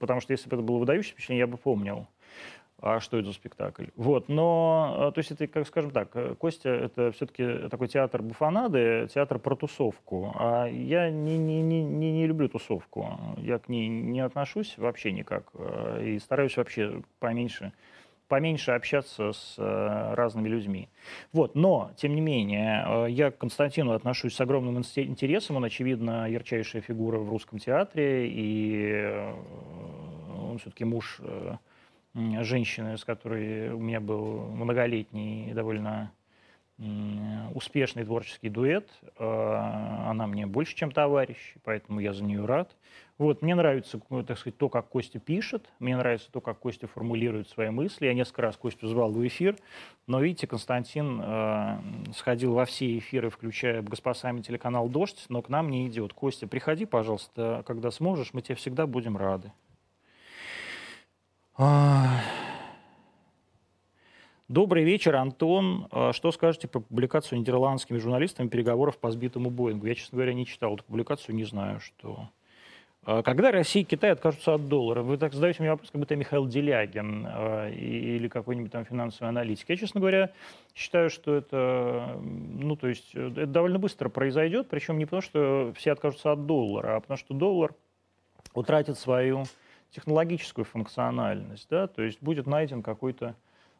Speaker 1: потому что если бы это было выдающееся впечатление, я бы помнил а что это за спектакль. Вот, но, а, то есть это, как скажем так, э, Костя это все-таки такой театр буфанады, театр про тусовку. А я не, не, не, не, не люблю тусовку. Я к ней не отношусь вообще никак. Э, и стараюсь вообще поменьше, поменьше общаться с э, разными людьми. Вот, но, тем не менее, я к Константину отношусь с огромным интересом. Он, очевидно, ярчайшая фигура в русском театре, и он все-таки муж женщины, с которой у меня был многолетний довольно успешный творческий дуэт. А, она мне больше, чем товарищ, поэтому я за нее рад. Вот, мне нравится, ну, так сказать, то, как Костя пишет, мне нравится то, как Костя формулирует свои мысли. Я несколько раз Костю звал в эфир, но, видите, Константин э, сходил во все эфиры, включая «Госпосами» телеканал «Дождь», но к нам не идет. Костя, приходи, пожалуйста, когда сможешь, мы тебе всегда будем рады. Добрый вечер, Антон. А, что скажете по публикацию нидерландскими журналистами переговоров по сбитому Боингу? Я, честно говоря, не читал эту публикацию, не знаю, что... А, когда Россия и Китай откажутся от доллара? Вы так задаете мне вопрос, как будто Михаил Делягин а, или какой-нибудь там финансовый аналитик. Я, честно говоря, считаю, что это, ну, то есть, это довольно быстро произойдет, причем не потому, что все откажутся от доллара, а потому что доллар утратит свою технологическую функциональность, да, то есть будет найден какой-то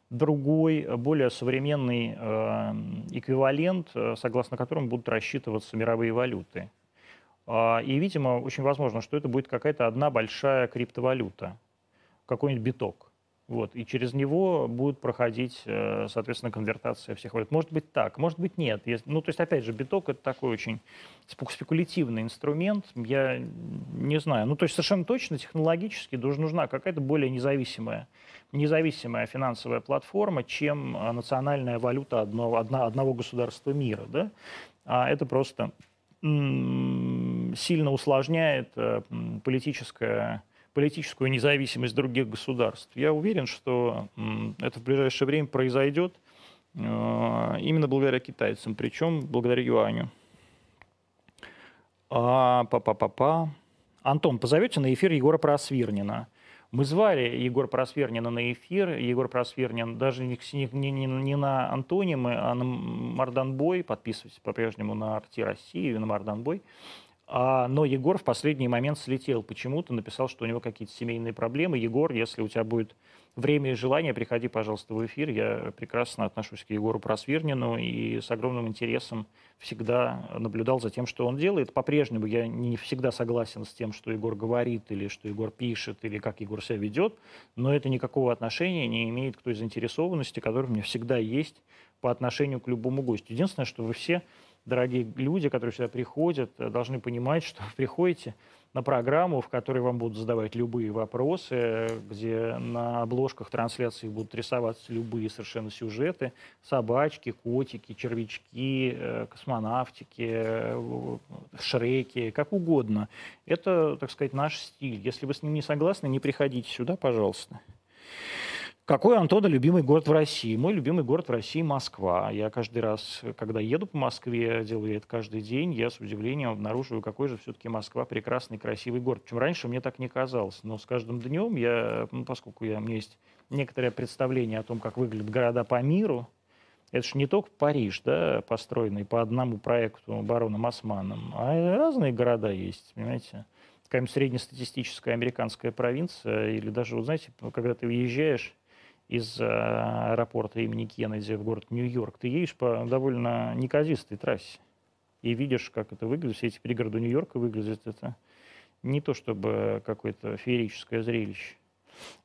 Speaker 1: другой, более современный э, эквивалент, э, согласно которому будут рассчитываться мировые валюты. Э, и, видимо, очень возможно, что это будет какая-то одна большая криптовалюта, какой-нибудь биток. Вот, и через него будет проходить, э, соответственно, конвертация всех валют. Может быть так, может быть нет. Ну, то есть, опять же, биток – это такой очень спекулятивный инструмент. Я не знаю. Ну, то есть, совершенно точно технологически нужна какая-то более независимая, независимая финансовая платформа, чем э, национальная валюта одного, одного государства мира. Да? А это просто сильно усложняет э, политическое политическую независимость других государств. Я уверен, что это в ближайшее время произойдет э, именно благодаря китайцам, причем благодаря юаню. А, па -па -па -па. Антон, позовете на эфир Егора Просвирнина. Мы звали Егора Просвернина на эфир. Егор Просвернин даже не, не, не, не на антонимы, а на Марданбой. Подписывайтесь по-прежнему на Арти России и на Марданбой. А, но Егор в последний момент слетел почему-то, написал, что у него какие-то семейные проблемы. Егор, если у тебя будет время и желание, приходи, пожалуйста, в эфир. Я прекрасно отношусь к Егору Просвирнину и с огромным интересом всегда наблюдал за тем, что он делает. По-прежнему я не всегда согласен с тем, что Егор говорит, или что Егор пишет, или как Егор себя ведет, но это никакого отношения не имеет к той заинтересованности, которая у меня всегда есть по отношению к любому гостю. Единственное, что вы все дорогие люди, которые сюда приходят, э, должны понимать, что вы (laughs) приходите на программу, в которой вам будут задавать любые вопросы, где на обложках трансляции будут рисоваться любые совершенно сюжеты. Собачки, котики, червячки, э, космонавтики, э, шреки, как угодно. Это, так сказать, наш стиль. Если вы с ним не согласны, не приходите сюда, пожалуйста. Какой Антона любимый город в России? Мой любимый город в России – Москва. Я каждый раз, когда еду по Москве, делаю это каждый день, я с удивлением обнаруживаю, какой же все-таки Москва прекрасный, красивый город. Причем раньше мне так не казалось. Но с каждым днем я, ну, поскольку я, у меня есть некоторое представление о том, как выглядят города по миру, это же не только Париж, да, построенный по одному проекту бароном Османом, а разные города есть, понимаете какая-нибудь среднестатистическая американская провинция, или даже, вот знаете, когда ты уезжаешь из э, аэропорта имени Кеннеди в город Нью-Йорк, ты едешь по довольно неказистой трассе и видишь, как это выглядит, все эти пригороды Нью-Йорка выглядят, это не то чтобы какое-то феерическое зрелище.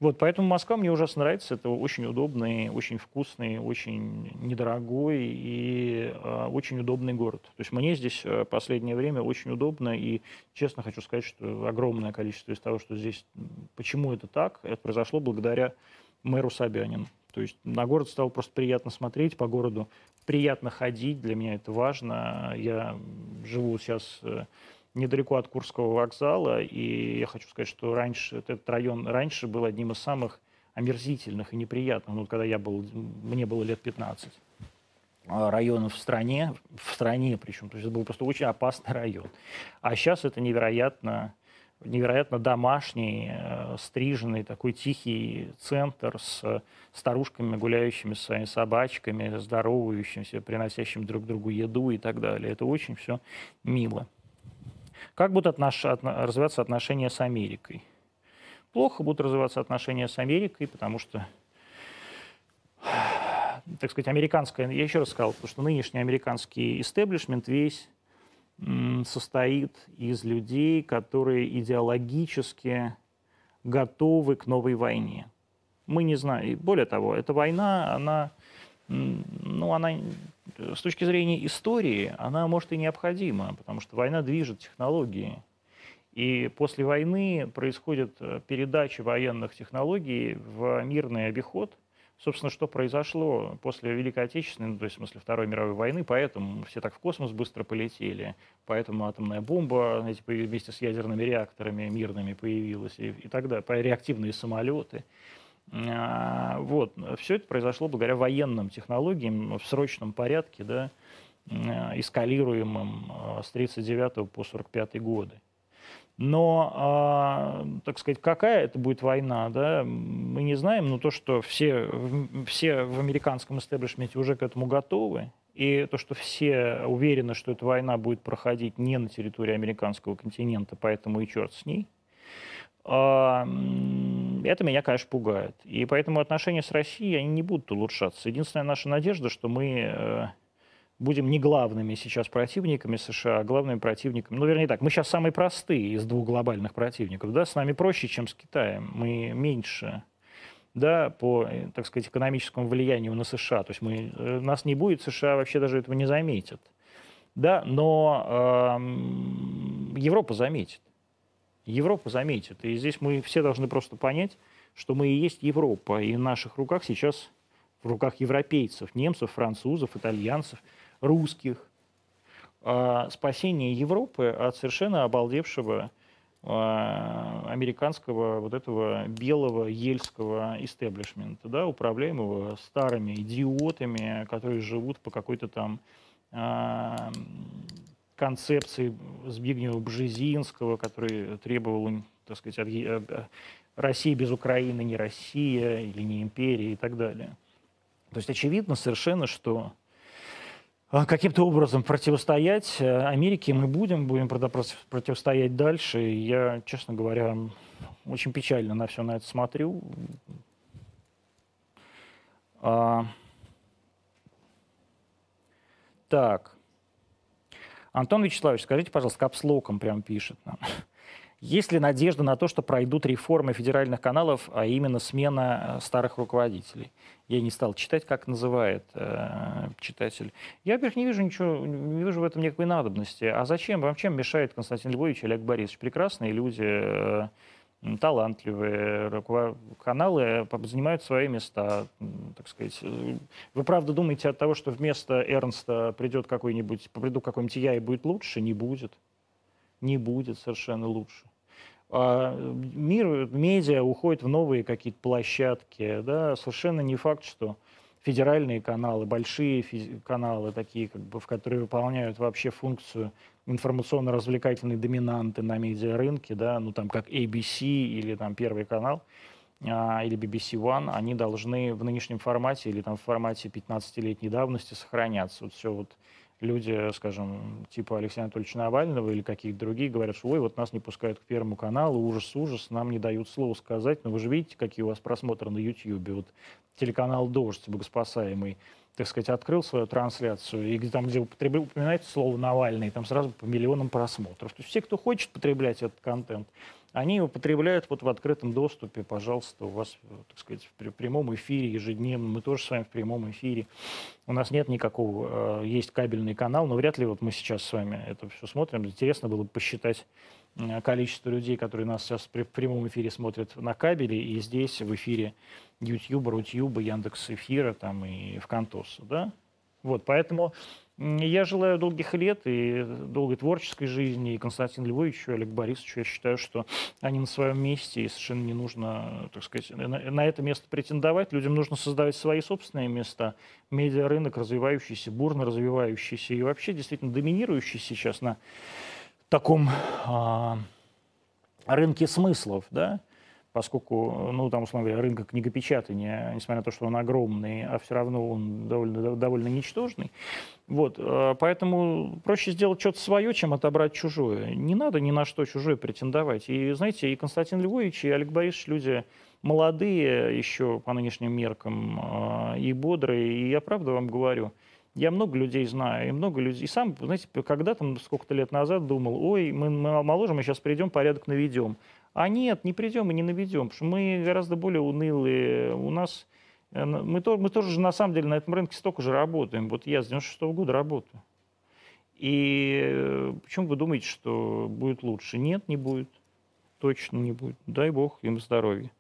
Speaker 1: Вот, поэтому Москва мне ужасно нравится. Это очень удобный, очень вкусный, очень недорогой и э, очень удобный город. То есть мне здесь э, последнее время очень удобно. И честно хочу сказать, что огромное количество из того, что здесь... Почему это так? Это произошло благодаря мэру Собянину. То есть на город стало просто приятно смотреть, по городу приятно ходить, для меня это важно. Я живу сейчас э, недалеко от Курского вокзала, и я хочу сказать, что раньше этот район раньше был одним из самых омерзительных и неприятных, ну, когда я был, мне было лет 15 а, районов в стране, в стране причем, то есть это был просто очень опасный район. А сейчас это невероятно невероятно домашний, э, стриженный, такой тихий центр с старушками, гуляющими с своими собачками, здоровающимися, приносящими друг другу еду и так далее. Это очень все мило. Как будут отнош... развиваться отношения с Америкой? Плохо будут развиваться отношения с Америкой, потому что так сказать, американская, я еще раз сказал, потому что нынешний американский истеблишмент весь состоит из людей, которые идеологически готовы к новой войне. Мы не знаем. Более того, эта война, она, ну, она с точки зрения истории, она может и необходима, потому что война движет технологии. И после войны происходит э, передача военных технологий в мирный обиход – собственно, что произошло после Великой Отечественной, ну, то есть в смысле Второй мировой войны, поэтому все так в космос быстро полетели, поэтому атомная бомба знаете, вместе с ядерными реакторами мирными появилась, и, и тогда реактивные самолеты. А, вот, все это произошло благодаря военным технологиям в срочном порядке, да, эскалируемым а, с 1939 по 1945 годы. Но, э, так сказать, какая это будет война, да, мы не знаем, но то, что все, все в американском истеблишменте уже к этому готовы, и то, что все уверены, что эта война будет проходить не на территории американского континента, поэтому и черт с ней, э, это меня, конечно, пугает. И поэтому отношения с Россией, они не будут улучшаться. Единственная наша надежда, что мы э, будем не главными сейчас противниками США, а главными противниками. Ну, вернее так, мы сейчас самые простые из двух глобальных противников. Да, с нами проще, чем с Китаем. Мы меньше да, по, так сказать, экономическому влиянию на США. То есть мы, э, нас не будет, США вообще даже этого не заметят. Да, но э, Европа заметит. Европа заметит. И здесь мы все должны просто понять, что мы и есть Европа. И в наших руках сейчас, в руках европейцев, немцев, французов, итальянцев – русских, а спасение Европы от совершенно обалдевшего а, американского вот этого белого ельского истеблишмента, да, управляемого старыми идиотами, которые живут по какой-то там а, концепции Збигнева Бжезинского, который требовал, так сказать, от, э, России без Украины не Россия или не империя и так далее. То есть очевидно совершенно, что каким-то образом противостоять э, Америке мы будем, будем противостоять дальше. Я, честно говоря, очень печально на все на это смотрю. А... Так. Антон Вячеславович, скажите, пожалуйста, капслоком прям пишет нам. Есть ли надежда на то, что пройдут реформы федеральных каналов, а именно смена э, старых руководителей? Я не стал читать, как называет э, читатель. Я, во-первых, не вижу ничего, не вижу в этом никакой надобности. А зачем? Вам чем мешает Константин Львович и Олег Борисович? Прекрасные люди, э, талантливые, каналы э, занимают свои места, так сказать. Вы правда думаете от того, что вместо Эрнста придет какой-нибудь, приду какой-нибудь я и будет лучше? Не будет. Не будет совершенно лучше. А мир, медиа уходит в новые какие-то площадки, да, совершенно не факт, что федеральные каналы, большие каналы, такие, как бы, в которые выполняют вообще функцию информационно-развлекательной доминанты на медиарынке, да, ну там как ABC или там Первый канал, а, или BBC One, они должны в нынешнем формате или там в формате 15-летней давности сохраняться. Вот все вот люди, скажем, типа Алексея Анатольевича Навального или каких-то другие говорят, что ой, вот нас не пускают к Первому каналу, ужас, ужас, нам не дают слова сказать, но вы же видите, какие у вас просмотры на YouTube. Вот телеканал «Дождь», богоспасаемый, так сказать, открыл свою трансляцию, и там, где упоминается слово «Навальный», там сразу по миллионам просмотров. То есть все, кто хочет потреблять этот контент, они его потребляют вот в открытом доступе, пожалуйста, у вас, так сказать, в прямом эфире ежедневно, мы тоже с вами в прямом эфире. У нас нет никакого, э, есть кабельный канал, но вряд ли вот мы сейчас с вами это все смотрим. Интересно было бы посчитать э, количество людей, которые нас сейчас в прямом эфире смотрят на кабеле и здесь в эфире YouTube, Рутюба, Яндекс Эфира там и ВКонтоса, да? Вот, поэтому я желаю долгих лет и долгой творческой жизни и Константину Львовичу, и Олегу Борисовичу. Я считаю, что они на своем месте, и совершенно не нужно, так сказать, на, на это место претендовать. Людям нужно создавать свои собственные места. Медиарынок развивающийся, бурно развивающийся и вообще действительно доминирующий сейчас на таком а, рынке смыслов, да, поскольку, ну, там, условно говоря, рынка книгопечатания, несмотря на то, что он огромный, а все равно он довольно, довольно ничтожный. Вот, э, поэтому проще сделать что-то свое, чем отобрать чужое. Не надо ни на что чужое претендовать. И, знаете, и Константин Львович, и Олег Борисович люди молодые еще по нынешним меркам э, и бодрые. И я правда вам говорю, я много людей знаю, и много людей. И сам, знаете, когда-то, сколько-то лет назад думал, ой, мы, мы моложе, мы сейчас придем, порядок наведем. А нет, не придем и не наведем, потому что мы гораздо более унылые. У нас э, мы, то, мы тоже на самом деле на этом рынке столько же работаем. Вот я с 96 -го года работаю. И э, почему вы думаете, что будет лучше? Нет, не будет. Точно не будет. Дай бог им здоровья.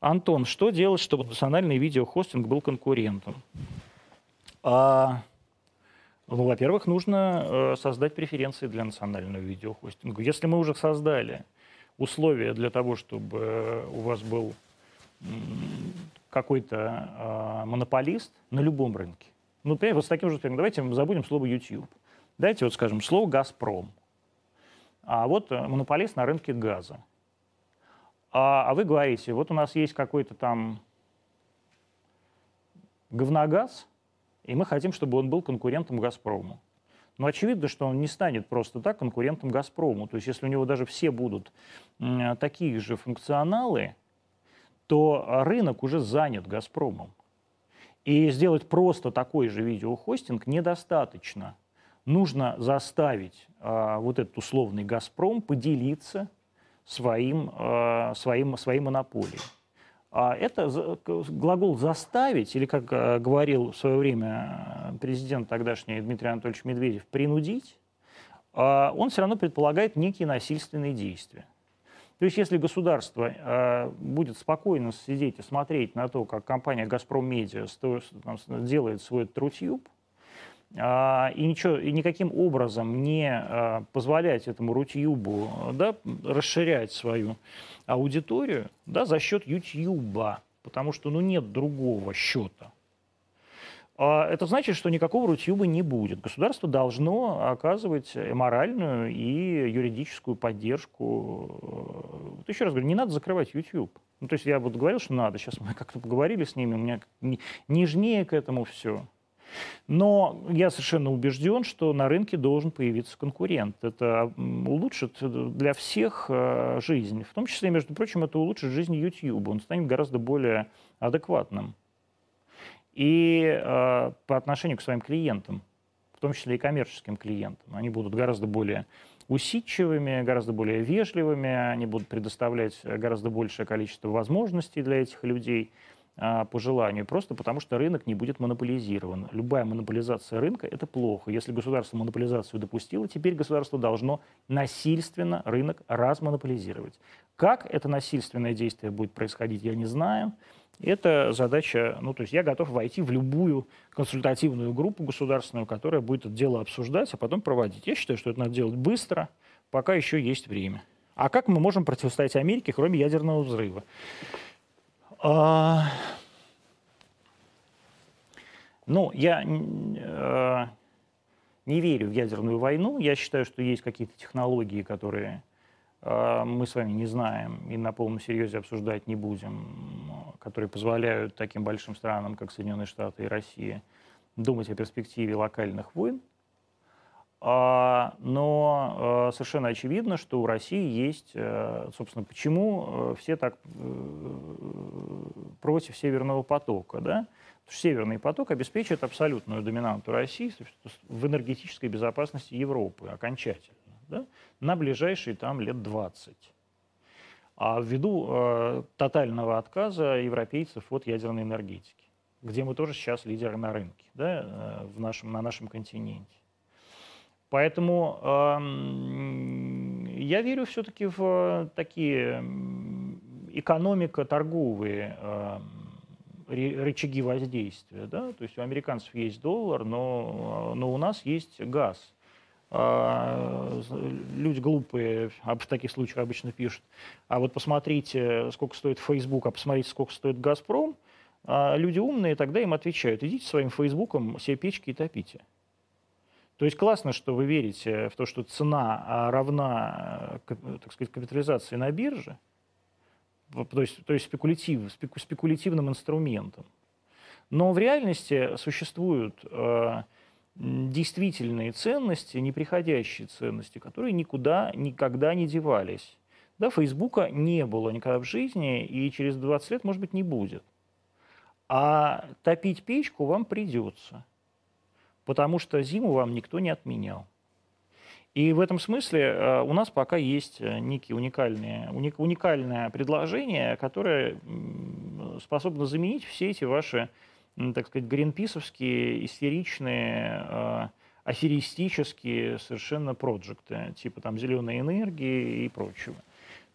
Speaker 1: Антон, что делать, чтобы национальный видеохостинг был конкурентом? А, ну, во-первых, нужно э, создать преференции для национального видеохостинга. Если мы уже создали, условия для того, чтобы э, у вас был какой-то э, монополист на любом рынке. Ну, например, вот с таким же успехом. Давайте мы забудем слово YouTube. Дайте вот скажем слово «Газпром». А вот э, монополист на рынке газа. А, а вы говорите, вот у нас есть какой-то там говногаз, и мы хотим, чтобы он был конкурентом «Газпрому». Но очевидно, что он не станет просто так конкурентом «Газпрому». То есть если у него даже все будут такие же функционалы, то рынок уже занят «Газпромом». И сделать просто такой же видеохостинг недостаточно. Нужно заставить э, вот этот условный «Газпром» поделиться своим, э, своим, своей монополией. А это глагол «заставить», или, как э, говорил в свое время президент тогдашний Дмитрий Анатольевич Медведев, «принудить», а он все равно предполагает некие насильственные действия. То есть если государство э, будет спокойно сидеть и смотреть на то, как компания «Газпром Медиа» делает свой трутьюб, э, и, ничего, и никаким образом не э, позволять этому рутьюбу да, расширять свою аудиторию да, за счет Ютьюба, потому что ну, нет другого счета. А это значит, что никакого рутьюба не будет. Государство должно оказывать моральную и юридическую поддержку. Вот еще раз говорю, не надо закрывать YouTube. Ну, то есть я вот говорил, что надо. Сейчас мы как-то поговорили с ними, у меня нежнее к этому все. Но я совершенно убежден, что на рынке должен появиться конкурент. Это улучшит для всех э, жизнь. В том числе, между прочим, это улучшит жизнь YouTube. Он станет гораздо более адекватным. И э, по отношению к своим клиентам, в том числе и коммерческим клиентам, они будут гораздо более усидчивыми, гораздо более вежливыми, они будут предоставлять гораздо большее количество возможностей для этих людей по желанию, просто потому что рынок не будет монополизирован. Любая монополизация рынка – это плохо. Если государство монополизацию допустило, теперь государство должно насильственно рынок размонополизировать. Как это насильственное действие будет происходить, я не знаю. Это задача, ну, то есть я готов войти в любую консультативную группу государственную, которая будет это дело обсуждать, а потом проводить. Я считаю, что это надо делать быстро, пока еще есть время. А как мы можем противостоять Америке, кроме ядерного взрыва? А... Ну, я э, не верю в ядерную войну. Я считаю, что есть какие-то технологии, которые э, мы с вами не знаем и на полном серьезе обсуждать не будем, которые позволяют таким большим странам, как Соединенные Штаты и Россия, думать о перспективе локальных войн. А, но а, совершенно очевидно, что у России есть, э, собственно, почему э, все так э, против Северного потока, да? Потому что Северный поток обеспечит абсолютную доминанту России в энергетической безопасности Европы окончательно, да? на ближайшие там лет 20. А ввиду э, тотального отказа европейцев от ядерной энергетики, где мы тоже сейчас лидеры на рынке, да, в нашем, на нашем континенте. Поэтому э, я верю все-таки в такие экономико-торговые э, рычаги воздействия. Да? То есть у американцев есть доллар, но, но у нас есть газ. А, люди глупые в таких случаях обычно пишут, а вот посмотрите, сколько стоит Facebook, а посмотрите, сколько стоит Газпром. А люди умные тогда им отвечают, идите своим Фейсбуком себе печки и топите. То есть классно, что вы верите в то, что цена а, равна, э, так сказать, капитализации на бирже, то есть, то есть спекулятив, спекулятивным инструментом. Но в реальности существуют э, действительные ценности, неприходящие ценности, которые никуда никогда не девались. Да, Фейсбука не было никогда в жизни, и через 20 лет, может быть, не будет. А топить печку вам придется потому что зиму вам никто не отменял. И в этом смысле э, у нас пока есть э, некие уникальные, уникальное предложение, которое способно заменить все эти ваши, так сказать, гринписовские, истеричные, э, аферистические совершенно проекты, типа там зеленой энергии и прочего.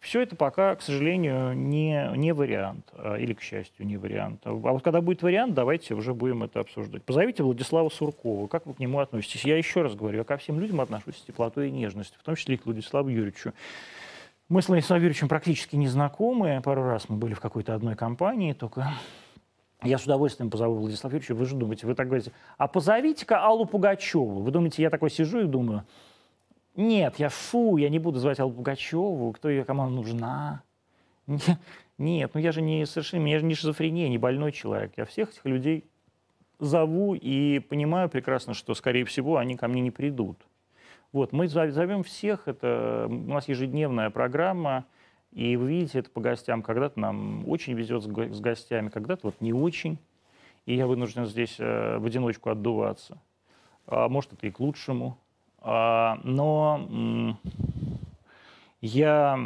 Speaker 1: Все это пока, к сожалению, не, не вариант, а, или, к счастью, не вариант. А вот когда будет вариант, давайте уже будем это обсуждать. Позовите Владислава Суркова. Как вы к нему относитесь? Я еще раз говорю, я ко всем людям отношусь с теплотой и нежностью, в том числе и к Владиславу Юрьевичу. Мы с Владиславом Юрьевичем практически не знакомы. Пару раз мы были в какой-то одной компании, только я с удовольствием позову Владислава Юрьевича. Вы же думаете, вы так говорите, а позовите-ка Аллу Пугачеву. Вы думаете, я такой сижу и думаю, нет, я фу, я не буду звать Аллу Пугачеву, кто ее, кому нужна. (laughs) Нет, ну я же не совершенно, я же не шизофрения, не больной человек. Я всех этих людей зову и понимаю прекрасно, что, скорее всего, они ко мне не придут. Вот, мы зовем всех, это у нас ежедневная программа, и вы видите это по гостям. Когда-то нам очень везет с гостями, когда-то вот не очень. И я вынужден здесь э, в одиночку отдуваться. А может, это и к лучшему. А, но я,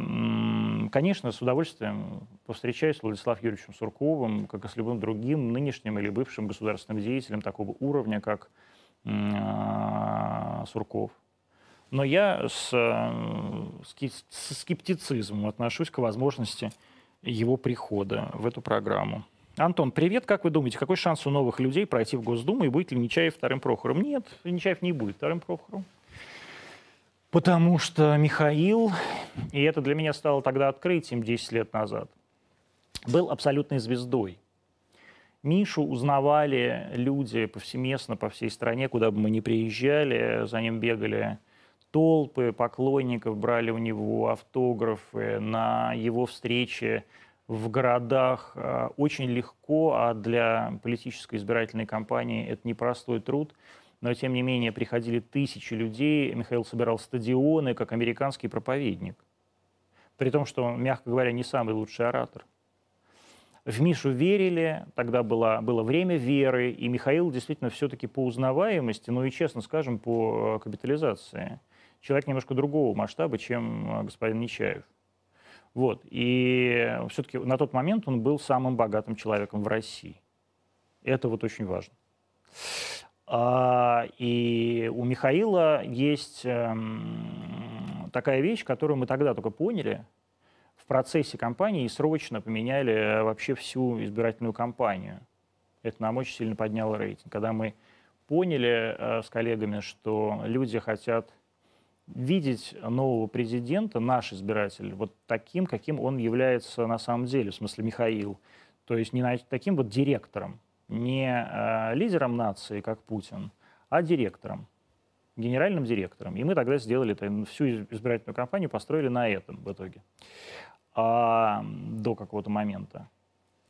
Speaker 1: конечно, с удовольствием повстречаюсь с Владиславом Юрьевичем Сурковым, как и с любым другим нынешним или бывшим государственным деятелем такого уровня, как а, Сурков. Но я с, с скептицизмом отношусь к возможности его прихода в эту программу. Антон, привет. Как вы думаете, какой шанс у новых людей пройти в Госдуму и будет ли Нечаев вторым Прохором? Нет, Нечаев не будет вторым Прохором. Потому что Михаил, и это для меня стало тогда открытием 10 лет назад, был абсолютной звездой. Мишу узнавали люди повсеместно по всей стране, куда бы мы ни приезжали, за ним бегали толпы поклонников, брали у него автографы, на его встрече в городах э, очень легко, а для политической избирательной кампании это непростой труд. Но, тем не менее, приходили тысячи людей. Михаил собирал стадионы, как американский проповедник. При том, что он, мягко говоря, не самый лучший оратор. В Мишу верили, тогда было, было время веры, и Михаил действительно все-таки по узнаваемости, ну и, честно скажем, по э, капитализации, человек немножко другого масштаба, чем э, господин Нечаев. Вот. И все-таки на тот момент он был самым богатым человеком в России. Это вот очень важно. А, и у Михаила есть эм, такая вещь, которую мы тогда только поняли в процессе кампании и срочно поменяли вообще всю избирательную кампанию. Это нам очень сильно подняло рейтинг. Когда мы поняли э, с коллегами, что люди хотят видеть нового президента, наш избиратель, вот таким, каким он является на самом деле, в смысле Михаил. То есть не таким вот директором, не э, лидером нации, как Путин, а директором, генеральным директором. И мы тогда сделали всю избирательную кампанию построили на этом в итоге а, до какого-то момента.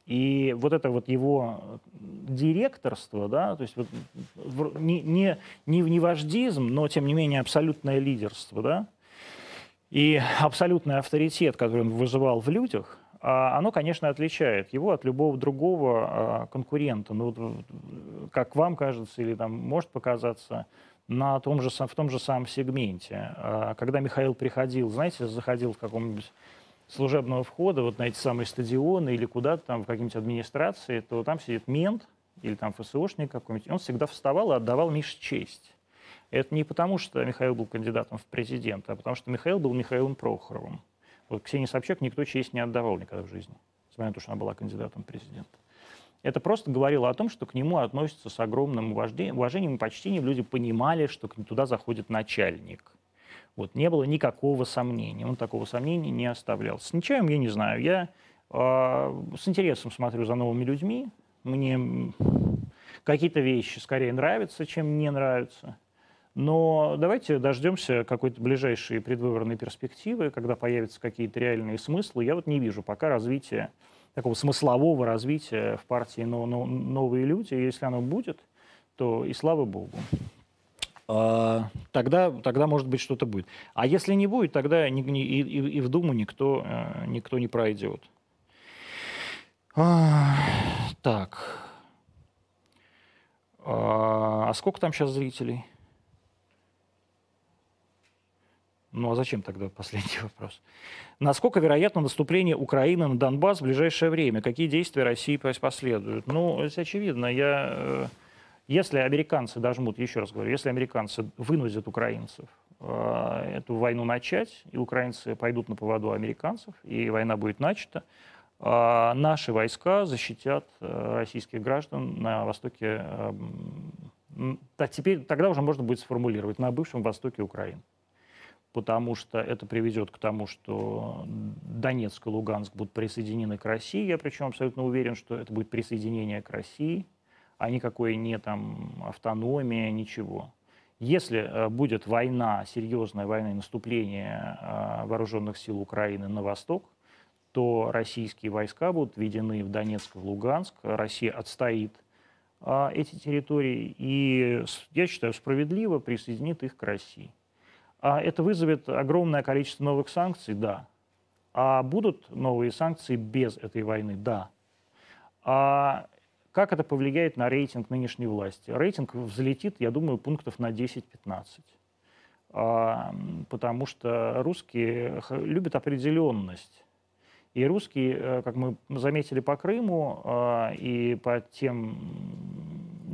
Speaker 1: И вот это вот его директорство, да, то есть вот не, не, не, не вождизм, но тем не менее абсолютное лидерство, да, и абсолютный авторитет, который он вызывал в людях, а, оно, конечно, отличает его от любого другого а, конкурента. Ну, как вам кажется, или там может показаться, на том же, в том же самом сегменте. А, когда Михаил приходил, знаете, заходил в каком-нибудь служебного входа вот на эти самые стадионы или куда-то там в какие-нибудь администрации, то там сидит мент или там ФСОшник какой-нибудь, он всегда вставал и отдавал Мише честь. Это не потому, что Михаил был кандидатом в президенты, а потому что Михаил был Михаилом Прохоровым. Вот Ксении Собчак никто честь не отдавал никогда в жизни, несмотря на то, что она была кандидатом в президента. Это просто говорило о том, что к нему относятся с огромным уважением и почтением. Люди понимали, что к ним туда заходит начальник – вот, не было никакого сомнения. Он такого сомнения не оставлял. С Нечаем я не знаю. Я э, с интересом смотрю за новыми людьми. Мне какие-то вещи скорее нравятся, чем не нравятся. Но давайте дождемся какой-то ближайшей предвыборной перспективы, когда появятся какие-то реальные смыслы. Я вот не вижу пока развития, такого смыслового развития в партии «Новые люди». Если оно будет, то и слава богу. А, тогда, тогда может быть, что-то будет. А если не будет, тогда ни, и, и в Думу никто, э, никто не пройдет. А, так. А, а сколько там сейчас зрителей? Ну а зачем тогда последний (laughs) вопрос? Насколько вероятно наступление Украины на Донбасс в ближайшее время? Какие действия России последуют? Ну, это очевидно. Я э, если американцы дожмут, еще раз говорю, если американцы вынудят украинцев э, эту войну начать, и украинцы пойдут на поводу американцев, и война будет начата, э, наши войска защитят э, российских граждан на востоке, так теперь, тогда уже можно будет сформулировать, на бывшем востоке Украины. Потому что это приведет к тому, что Донецк и Луганск будут присоединены к России. Я причем абсолютно уверен, что это будет присоединение к России – а никакой не там автономия, ничего. Если э, будет война, серьезная война и наступление э, вооруженных сил Украины на восток, то российские войска будут введены в Донецк, в Луганск, Россия отстоит э, эти территории и, я считаю, справедливо присоединит их к России. А это вызовет огромное количество новых санкций, да. А будут новые санкции без этой войны, да. А как это повлияет на рейтинг нынешней власти? Рейтинг взлетит, я думаю, пунктов на 10-15. А, потому что русские любят определенность. И русские, э, как мы заметили по Крыму а, и по тем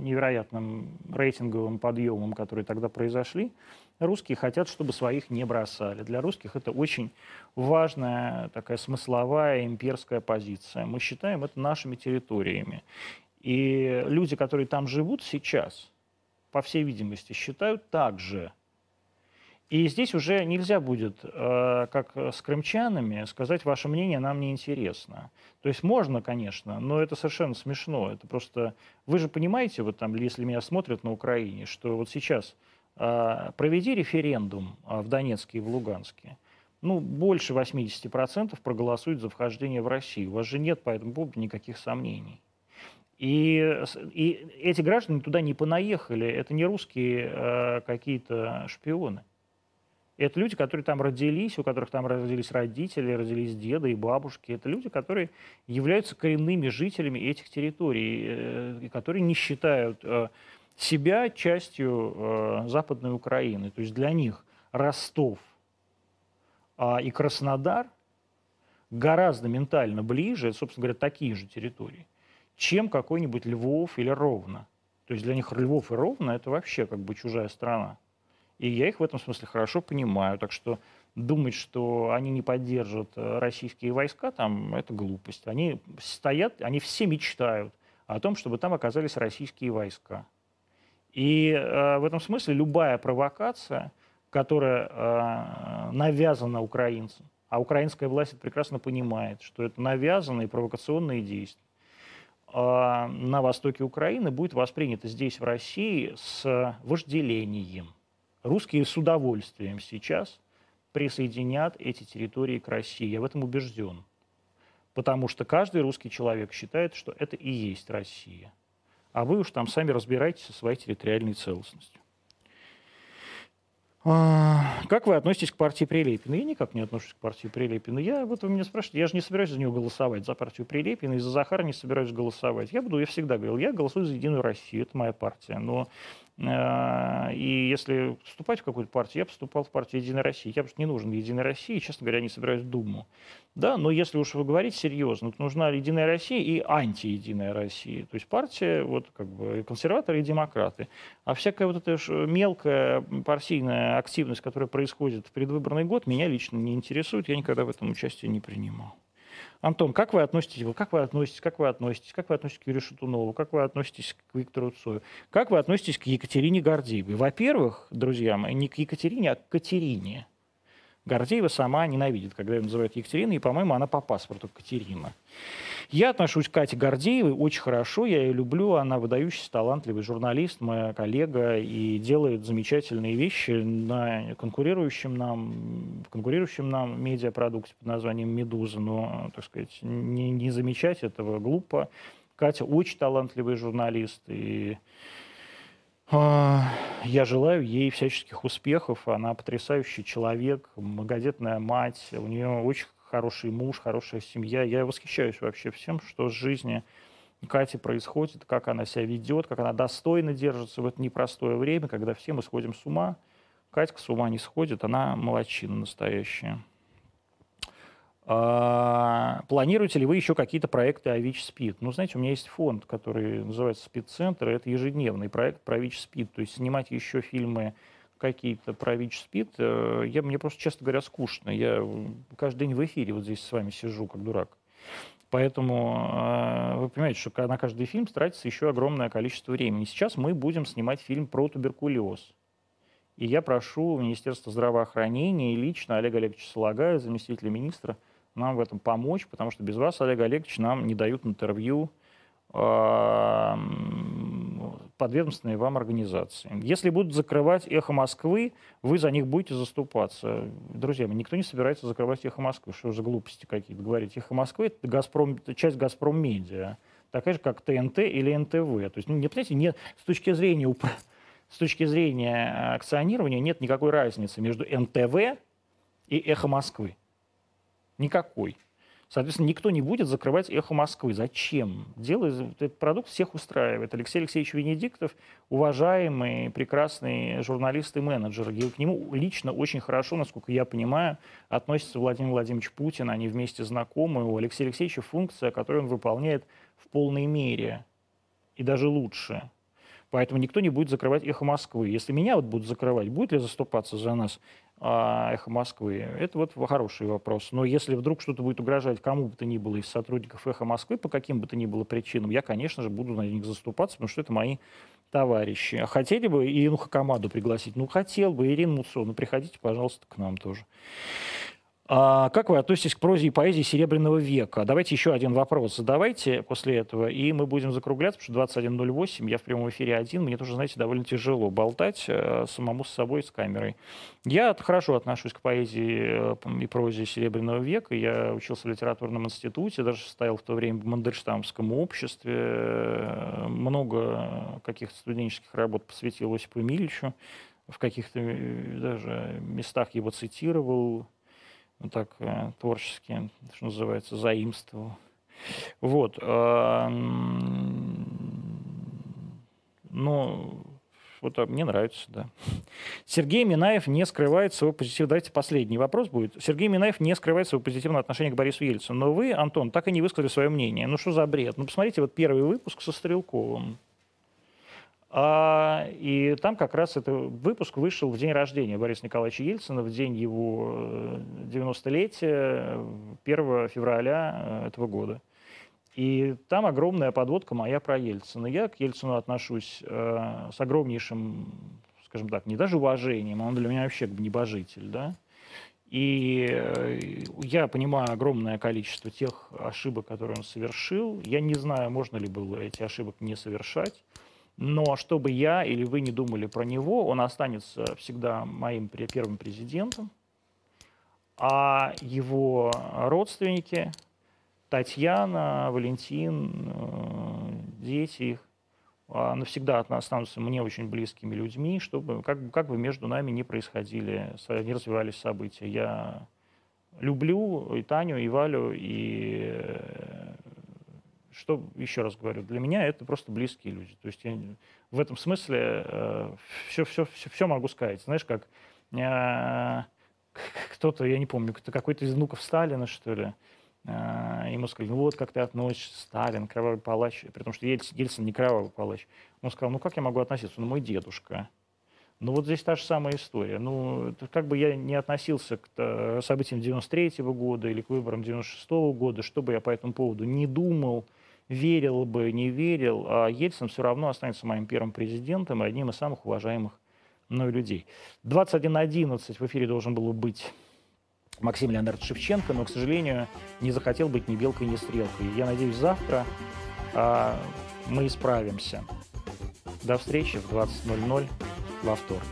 Speaker 1: невероятным рейтинговым подъемам, которые тогда произошли, русские хотят, чтобы своих не бросали. Для русских это очень важная такая смысловая имперская позиция. Мы считаем это нашими территориями. И люди, которые там живут сейчас, по всей видимости, считают так же. И здесь уже нельзя будет, э, как с крымчанами, сказать, ваше мнение нам не интересно. То есть можно, конечно, но это совершенно смешно. Это просто... Вы же понимаете, вот там, если меня смотрят на Украине, что вот сейчас проведи референдум э, в Донецке и в Луганске, ну, больше 80% проголосуют за вхождение в Россию. У вас же нет по этому поводу никаких сомнений. И, и эти граждане туда не понаехали, это не русские э, какие-то шпионы. Это люди, которые там родились, у которых там родились родители, родились деды и бабушки. Это люди, которые являются коренными жителями этих территорий, э, которые не считают себя частью э, Западной Украины. То есть для них Ростов а, и Краснодар гораздо ментально ближе, собственно говоря, такие же территории, чем какой-нибудь Львов или Ровно. То есть для них Львов и Ровно это вообще как бы чужая страна. И я их в этом смысле хорошо понимаю. Так что думать, что они не поддержат э, российские войска, там, это глупость. Они стоят, они все мечтают о том, чтобы там оказались российские войска. И э, в этом смысле любая провокация, которая э, навязана украинцам, а украинская власть прекрасно понимает, что это навязанные провокационные действия, э, на востоке Украины будет воспринято здесь, в России, с вожделением. Русские с удовольствием сейчас присоединят эти территории к России. Я в этом убежден. Потому что каждый русский человек считает, что это и есть Россия. А вы уж там сами разбирайтесь со своей территориальной целостностью. А, как вы относитесь к партии Прилепина? Я никак не отношусь к партии Прилепина. Я, вот вы меня спрашиваете, я же не собираюсь за нее голосовать, за партию Прилепина, и за Захара не собираюсь голосовать. Я буду, я всегда говорил, я голосую за Единую Россию, это моя партия. Но и если вступать в какую-то партию, я бы вступал в партию Единой России. Я просто не нужен Единой России, честно говоря, не собираюсь в Думу. Да, но если уж вы говорите серьезно, то нужна Единая Россия и антиединая Россия. То есть партия, вот как бы консерваторы и демократы. А всякая вот эта мелкая партийная активность, которая происходит в предвыборный год, меня лично не интересует. Я никогда в этом участие не принимал. Антон, как вы относитесь, как вы относитесь, как вы относитесь, как вы относитесь к Юрию Шатунову, как вы относитесь к Виктору Цою, как вы относитесь к Екатерине Гордеевой? Во-первых, друзья мои, не к Екатерине, а к Катерине. Гордеева сама ненавидит, когда ее называют Екатериной, и, по-моему, она по паспорту Катерина. Я отношусь к Кате Гордеевой очень хорошо, я ее люблю, она выдающийся, талантливый журналист, моя коллега, и делает замечательные вещи на конкурирующем нам, конкурирующем нам медиапродукте под названием «Медуза», но, так сказать, не, не замечать этого глупо. Катя очень талантливый журналист, и я желаю ей всяческих успехов. Она потрясающий человек, многодетная мать. У нее очень хороший муж, хорошая семья. Я восхищаюсь вообще всем, что с жизни Кати происходит, как она себя ведет, как она достойно держится в это непростое время, когда все мы сходим с ума. Катька с ума не сходит, она молочина настоящая. А, планируете ли вы еще какие-то проекты о ВИЧ-СПИД? Ну, знаете, у меня есть фонд, который называется «СПИД-центр». Это ежедневный проект про ВИЧ-СПИД. То есть снимать еще фильмы какие-то про ВИЧ-СПИД, э, я, мне просто, честно говоря, скучно. Я каждый день в эфире вот здесь с вами сижу, как дурак. Поэтому э, вы понимаете, что на каждый фильм тратится еще огромное количество времени. Сейчас мы будем снимать фильм про туберкулез. И я прошу Министерство здравоохранения и лично Олега Олеговича Салагая, заместителя министра, нам в этом помочь, потому что без вас, Олег Олегович, нам не дают интервью подведомственные вам организации. Если будут закрывать «Эхо Москвы», вы за них будете заступаться. Друзья, никто не собирается закрывать «Эхо Москвы». Что за глупости какие-то говорить? «Эхо Москвы» — это Газпром, часть «Газпром Медиа», такая же, как ТНТ или НТВ. То есть, ну, не, понимаете, нет, с точки зрения с точки зрения акционирования нет никакой разницы между НТВ и «Эхо Москвы». Никакой. Соответственно, никто не будет закрывать «Эхо Москвы». Зачем? Дело, этот продукт всех устраивает. Алексей Алексеевич Венедиктов – уважаемый, прекрасный журналист и менеджер. И к нему лично очень хорошо, насколько я понимаю, относится Владимир Владимирович Путин. Они вместе знакомы. У Алексея Алексеевича функция, которую он выполняет в полной мере и даже лучше. Поэтому никто не будет закрывать «Эхо Москвы». Если меня вот будут закрывать, будет ли заступаться за нас «Эхо Москвы»? Это вот хороший вопрос. Но если вдруг что-то будет угрожать кому бы то ни было из сотрудников «Эхо Москвы» по каким бы то ни было причинам, я, конечно же, буду на них заступаться, потому что это мои товарищи. А хотели бы Ирину Хакамаду пригласить? Ну, хотел бы. Ирина Муцо, ну, приходите, пожалуйста, к нам тоже. А как вы относитесь к прозе и поэзии Серебряного века? Давайте еще один вопрос задавайте после этого, и мы будем закругляться, потому что 21.08, я в прямом эфире один, мне тоже, знаете, довольно тяжело болтать э, самому с собой, с камерой. Я хорошо отношусь к поэзии э, и прозе Серебряного века. Я учился в литературном институте, даже состоял в то время в Мандельштамском обществе. Э, много каких-то студенческих работ посвятил Осипу Эмильевичу. В каких-то даже местах его цитировал ну, так э, творчески, что называется, заимствовал. Вот. Э, ну, вот а, мне нравится, да. Сергей Минаев не скрывает своего позитивного... Давайте последний вопрос будет. Сергей Минаев не скрывает своего позитивного отношения к Борису Ельцину. Но вы, Антон, так и не высказали свое мнение. Ну что за бред? Ну посмотрите, вот первый выпуск со Стрелковым. А, и там как раз этот выпуск вышел в день рождения Бориса Николаевича Ельцина, в день его 90-летия, 1 февраля э, этого года. И там огромная подводка моя про Ельцина. Я к Ельцину отношусь э, с огромнейшим, скажем так, не даже уважением, он для меня вообще небожитель, да. И э, я понимаю огромное количество тех ошибок, которые он совершил. Я не знаю, можно ли было эти ошибок не совершать. Но чтобы я или вы не думали про него, он останется всегда моим первым президентом, а его родственники, Татьяна, Валентин, э, дети их, а, навсегда останутся мне очень близкими людьми, чтобы как, как бы между нами не происходили, не развивались события. Я люблю и Таню, и Валю, и э, что, еще раз говорю, для меня это просто близкие люди. То есть я в этом смысле э, все, все, все, все могу сказать. Знаешь, как э, кто-то, я не помню, какой-то из внуков Сталина, что ли, э, ему сказали, ну вот как ты относишься, Сталин, кровавый палач, при том, что Ельцин, Ельцин не кровавый палач. Он сказал, ну как я могу относиться? Ну мой дедушка. Ну вот здесь та же самая история. Ну, как бы я не относился к э, событиям 93 -го года или к выборам 96 -го года, что бы я по этому поводу не думал, верил бы, не верил, а Ельцин все равно останется моим первым президентом и одним из самых уважаемых мной людей. 21.11 в эфире должен был быть Максим Леонард Шевченко, но, к сожалению, не захотел быть ни белкой, ни стрелкой. Я надеюсь, завтра а, мы исправимся. До встречи в 20.00 во вторник.